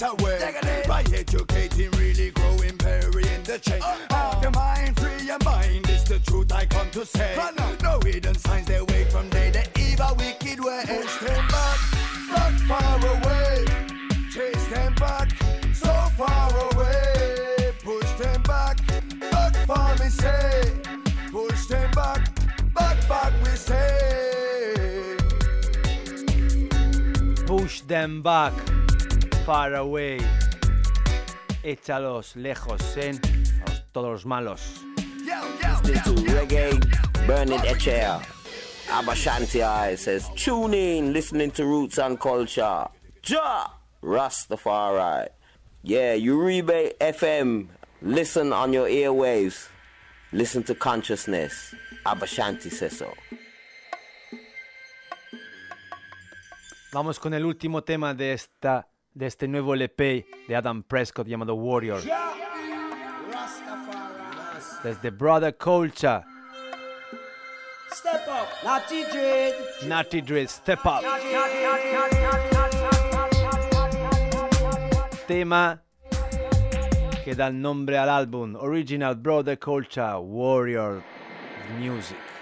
right away. By educating, really growing, burying the change. Have your mind free, your mind is the truth I come to say. No hidden signs, they wake from day, the evil, wicked way. Push them back, back far away. Chase them back, so far away. Push them back, back far me say. Push them back, back back we say. Push them back, far away. Échalos lejos, ¿eh? A los- todos los malos. To reggae, burning chair. Abashanti I says, tune in, listening to roots and culture. Ja! Rastafari. Yeah, Uribe FM. Listen on your airwaves. Listen to consciousness. Abashanti says so. Vamos con el último tema de, esta, de este nuevo LP de Adam Prescott llamado Warrior. Desde Brother Culture, Step up, Natty Dread. Natty Dread, Step Up. Tema que da el nombre al álbum Original Brother Culture Warrior Music.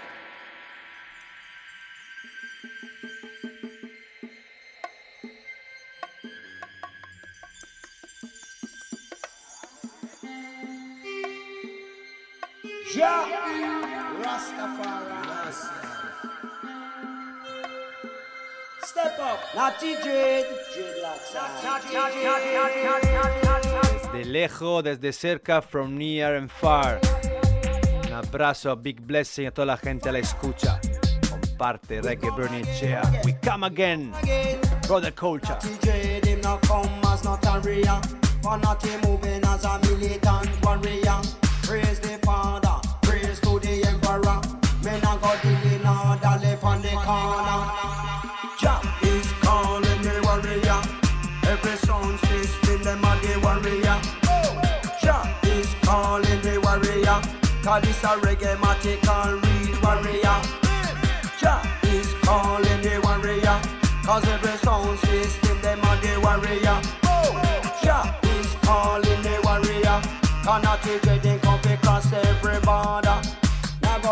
Ja, Rastafari. Step up, Natty Dread. Dreadlocks. De lejos, desde cerca, from near and far. Un abrazo a Big Blessing a toda la gente a la escucha. Comparte Reggae Burning Chair. We come again. Brother Culture. Moving as a militant warrior. Praise the Father, Men a go dealing order lip on the corner. Jah is calling me warrior. Every sound system them a the warrior. Jah is calling me warrior. Cause this a reggae matic and real warrior. Jah is calling the warrior. Cause every sound system them are the warrior. Jah is calling the warrior. Cannot take it come across every border.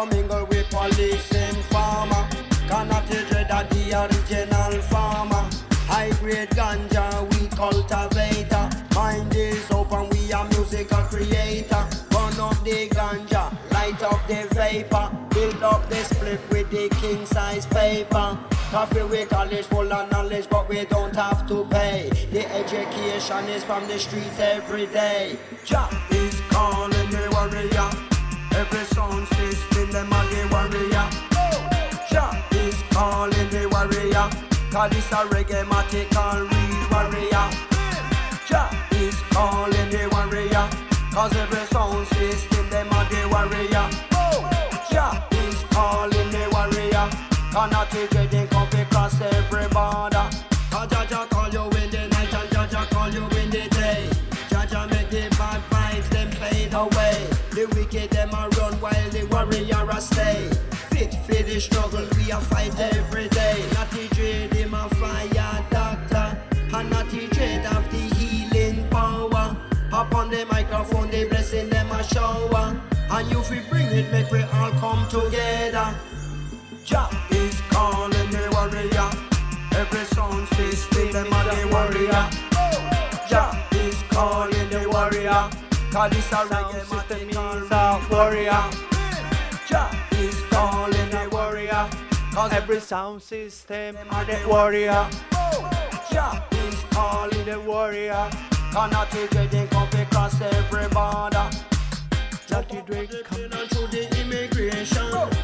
Go mingle with police and farmer. Cannot dread that the original farmer. High grade ganja we cultivate. Mind is open, we are musical creator. Burn up the ganja, light up the vapor. Build up the split with the king size paper. Coffee with college full of knowledge, but we don't have to pay. The education is from the streets every day. Jah is calling the warrior. Every sound system, them are the warrior. Jah is calling the warrior. Cause this a reggae matic and real warrior. Jah is calling the warrior. Cause every sound system, them are the warrior. The struggle, we a fight every day. Not the dread, him a fire doctor. And not the dread of the healing power. Up on the microphone, the blessing them a shower. And you fi bring it, make we all come together. Jah is calling the warrior. Every sound system, them are the warrior. Jah is calling the warrior. Cause this a reggae system means a warrior. Cause Every sound system are the warrior. Jah is calling the warrior. Cannot take it, they come across every border. Lucky Drake coming through the immigration.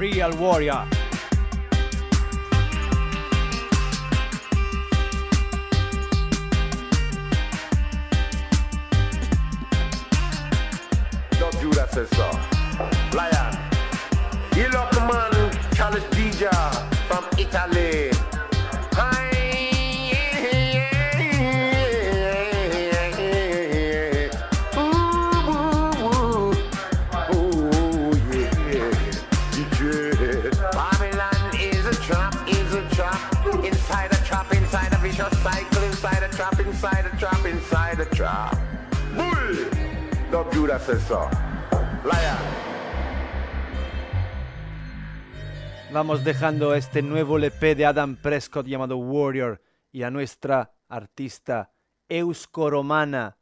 Real warrior. Vamos dejando este nuevo LP de Adam Prescott llamado Warrior y a nuestra artista Euskoromana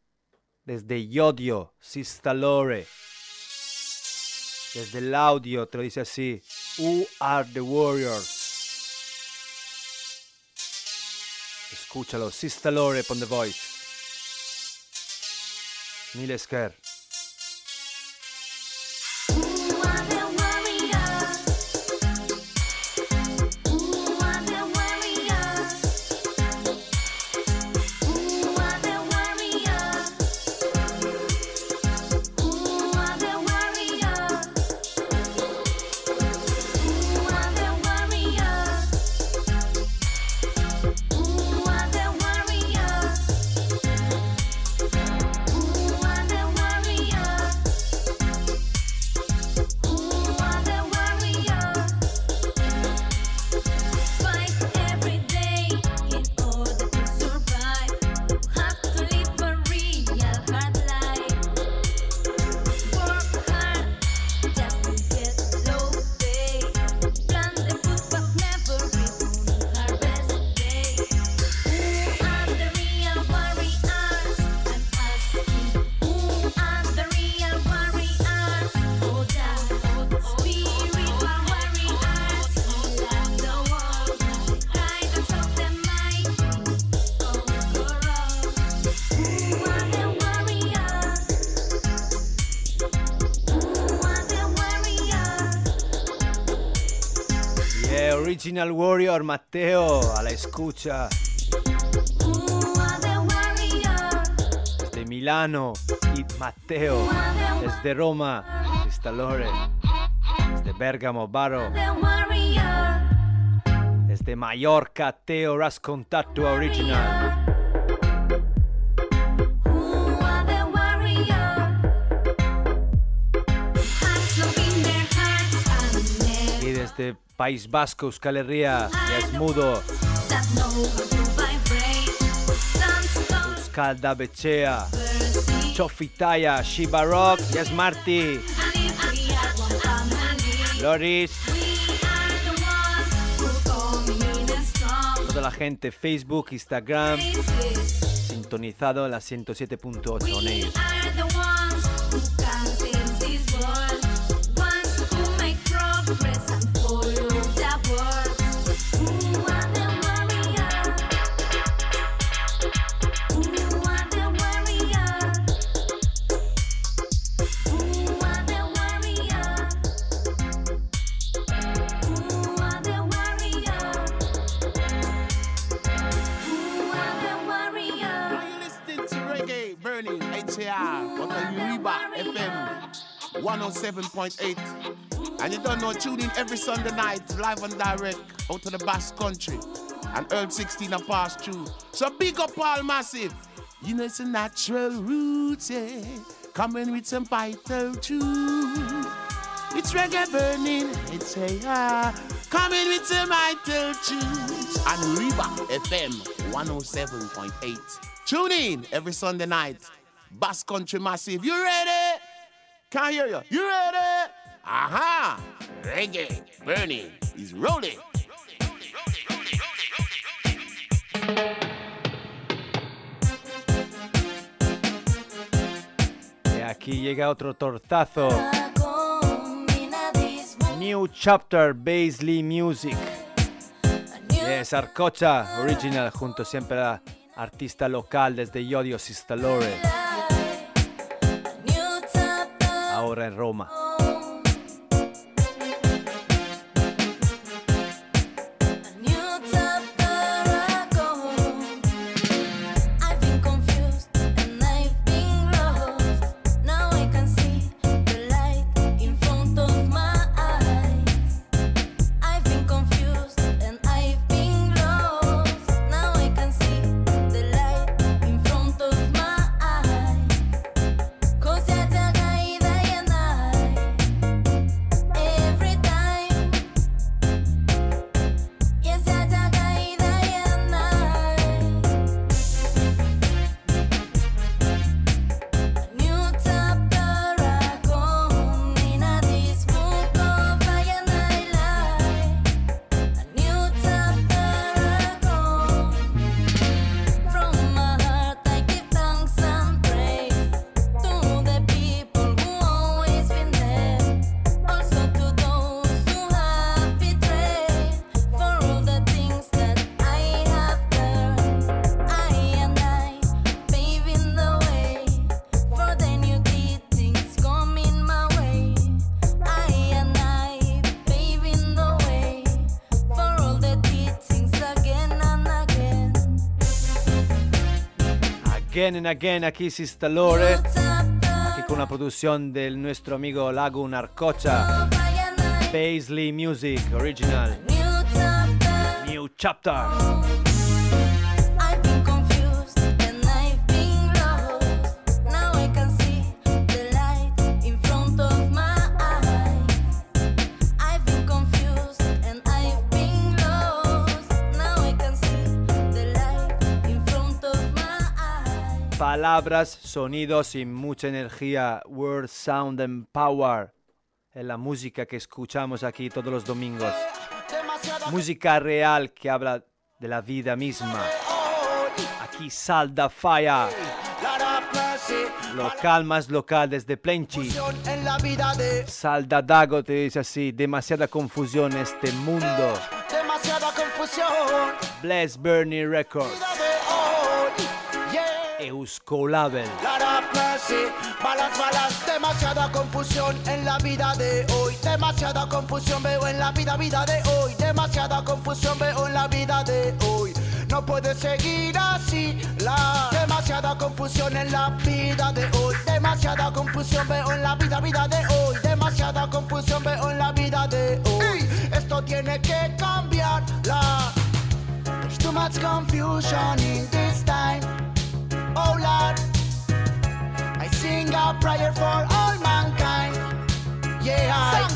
desde Yodio, Sistalore. Desde el audio te lo dice así: Who are the Warriors? Escúchalo, Sistalore pon the voice. Milesker. Original Warrior Matteo a la escucha. Desde Milano y Matteo. Desde Roma, Sistalore. Desde Bergamo, Baro. Desde Mallorca, Teo Rascontatto Original. Y desde País Vasco, Euskal Herria, es mudo. Euskal Dabechea, Chofitaya, Shiba Rock, Yes Marty, Loris, toda la gente, Facebook, Instagram, sintonizado en la 107.8 107.8. And you don't know, tune in every Sunday night, live and direct, out to the Basque Country. And Earl 16 are passed through. So big up all massive. You know it's a natural roots, yeah. Coming with some vital truth. It's reggae burning, it's HAR. Coming with some vital tunes. And Uribe FM 107.8. Tune in every Sunday night. Basque Country Massive. You ready? Can't hear you. You ready? Aha! Reggae burning is rolling. Y aquí llega otro tortazo. New Chapter Baisley Music. Es Arcocha Original junto siempre a artista local desde Yodio Sistalore. Ahora en Roma. Again and again aquí Sistalore. Aquí con la producción del nuestro amigo Lagun Arcocha. Paisley Music Original. New Chapter. Palabras, sonidos y mucha energía. Word, sound and power. Es la música que escuchamos aquí todos los domingos. Música real que habla de la vida misma. Aquí Salda Fire. Local más local desde Plenchi. Salda Dago te dice así, demasiada confusión en este mundo. Bless Bernie Records. Euskolabel. Balance, balance, demasiada confusión en la vida de hoy. Demasiada confusión veo en la vida, vida de hoy. Demasiada confusión veo en la vida de hoy. No puede seguir así. La demasiada confusión en la vida de hoy. Demasiada confusión veo en la vida, vida de hoy. Demasiada confusión veo en la vida de hoy. Esto tiene que cambiar. La There's too much confusion prayer for all mankind. Yeah,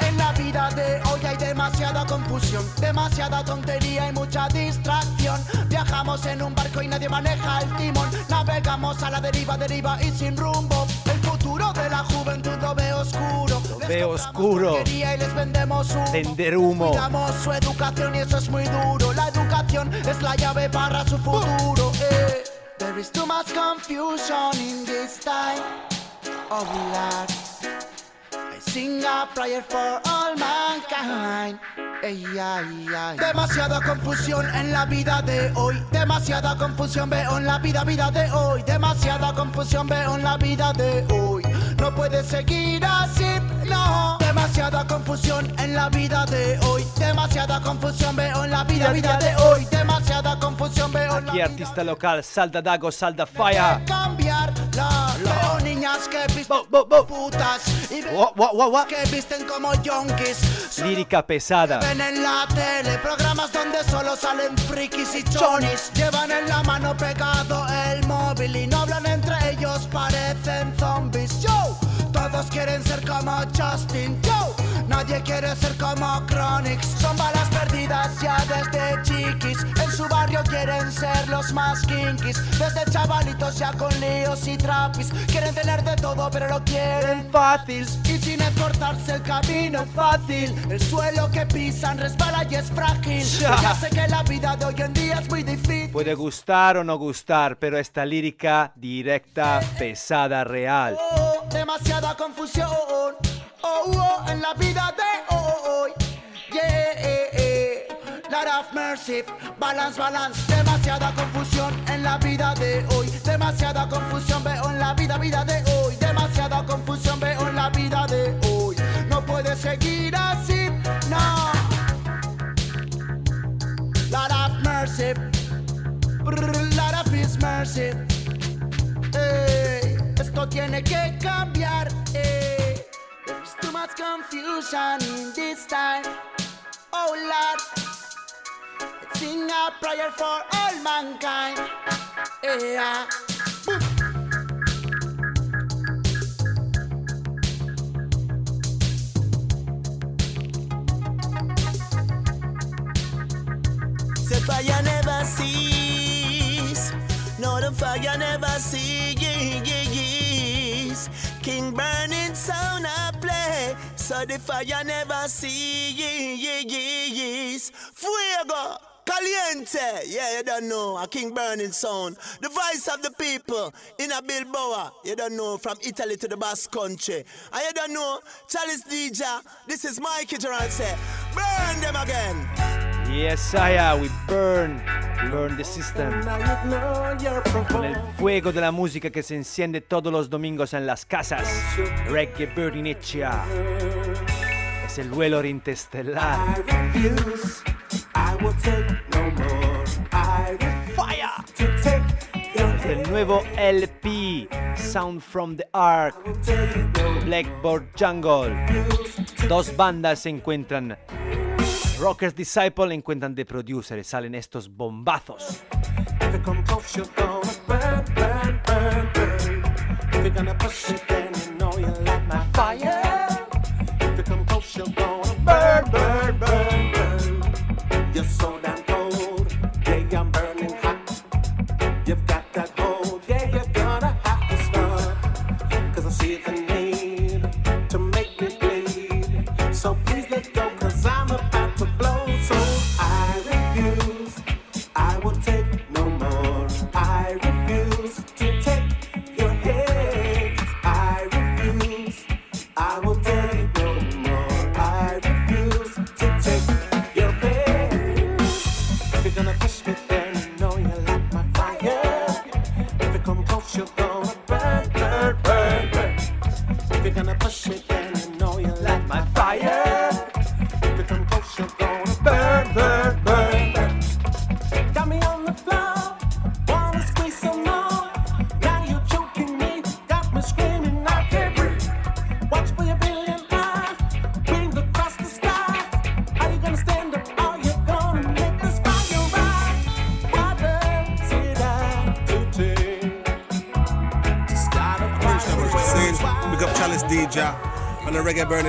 en la vida de hoy hay demasiada confusión, demasiada tontería y mucha distracción. Viajamos en un barco y nadie maneja el timón. Navegamos a la deriva, deriva y sin rumbo. El futuro de la juventud lo veo oscuro. Veo oscuro. Porquería y les vendemos humo. Vender humo. Cuidamos su educación y eso es muy duro. La educación es la llave para su futuro. eh. There is too much confusion in this time. Lord, I sing a prayer for all mankind. Ey, ay, ay. Demasiada confusión en la vida de hoy. Demasiada confusión veo en la vida, vida de hoy. Demasiada confusión veo en la vida de hoy. No puede seguir así, no. Demasiada confusión en la vida de hoy. Demasiada confusión veo en la vida, vida de hoy. Demasiada confusión veo en la Aquí artista local, Salda Dago, Salda Fire. cambiar la, Veo niñas que visten putas y que visten como yonkis. Lírica pesada. Ven en la tele programas donde solo salen frikis y chonis. Llevan en la mano pegado el móvil y no hablan entre ellos, parecen zombies. Yo, todos quieren ser como Justin. Yo, nadie quiere ser como Chronix. Son balas perdidas ya desde chiquis. En su barrio quieren ser los más kinkis. Desde chavalitos ya con líos y trapis. Quieren tener de todo, pero lo quieren fácil. Y sin esforzarse el camino es fácil. El suelo que pisan resbala y es frágil. Ya. Ya sé que la vida de hoy en día es muy difícil. Puede gustar o no gustar, pero esta lírica directa, pesada, real. Oh, demasiada confusión. Oh, oh, en la vida de hoy. Yeah, eh, eh. Lot mercy, balance, balance. Demasiada confusión en la vida de hoy. Demasiada confusión veo en la vida, vida de hoy. Demasiada confusión veo en la vida de hoy. No puede seguir así, no. Lot of mercy, Brr, lot of mercy. Esto tiene que cambiar. Too much confusion in this time. Oh Lord, let's sing a prayer for all mankind. Yeah. Say fire never cease. No, the fire never cease. King burning sound play. So the fire never cease. Fuego. Caliente, yeah, you don't know, a King Burning sound. The voice of the people in a Bilboa, you don't know, from Italy to the Basque country. And you don't know, Charles DJ, this is Mikey Gerard say, burn them again. Yes, I we burn, burn the system. Con el fuego de la música que se enciende todos los domingos en las casas. Reggae Burning Itcha. Es el vuelo interestelar. Fire. El nuevo LP, Sound from the Ark, Blackboard Jungle. Dos bandas se encuentran. Rockers Disciple encuentran de producer salen estos bombazos.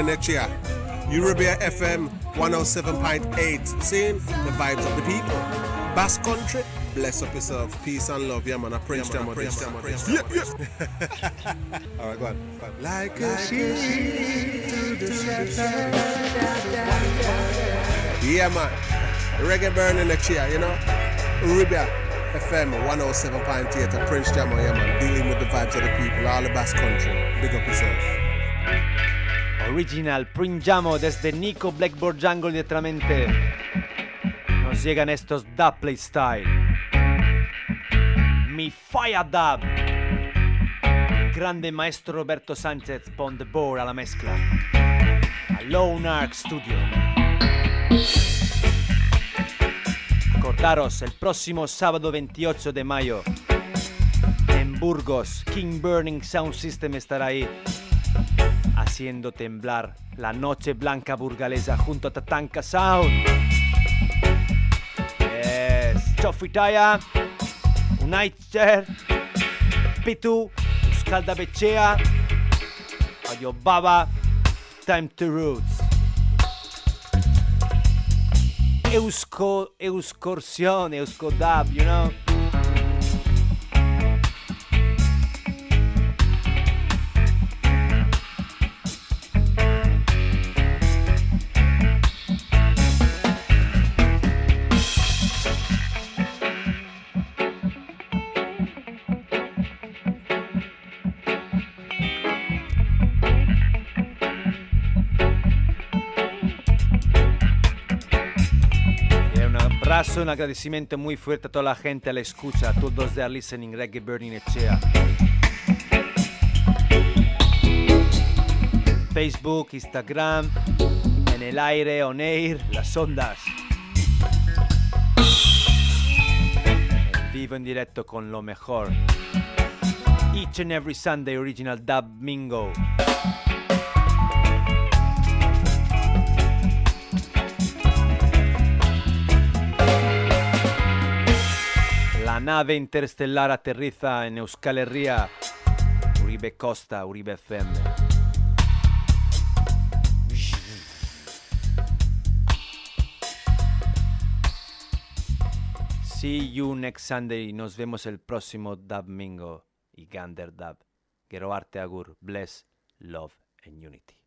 Next year. Uribe FM 107.8. Seeing the vibes of the people. Basque country, bless up yourself. Peace and love. Yeah, man. I Prince Jam. Prince Jam. Yeah, yeah. [LAUGHS] All right, go on. Go on. Like a sheep to the shepherd. Yeah, man. Reggae burning next year, you know. Uribe FM 107.8. A Prince Jam. Yeah, man. Dealing with the vibes of the people. All the Basque country. Big up yourself. Original Prinjamo desde Nico Blackboard Jungle direttamente. Nos llegan estos dub play style. Mi Fire Dub. Grande maestro Roberto Sanchez on the board alla mezcla. A Lone Ark Studio. Recordaros, el próximo sábado 28 de mayo en Burgos, King Burning Sound System estará ahí haciendo temblar la noche blanca burgalesa junto a Tatanka Sound. Yes, Chofitaya, United, Pitu, Euskalda Becea, Ayo Baba, Time to Roots. Eusko, Euscorsión, Euskodab, you know? Un agradecimiento muy fuerte a toda la gente a la escucha, a todos de listening Reggae Burning Echea. Facebook, Instagram, en el aire, on air, las ondas. Vivo en directo con lo mejor. Each and every Sunday original Dub Mingo. La nave interestelar aterriza en Euskal Herria, Uribe Costa, Uribe FM. See you next Sunday. Nos vemos el próximo Dub Mingo y Gander Dub. Quiero arte agur. Bless, love and unity.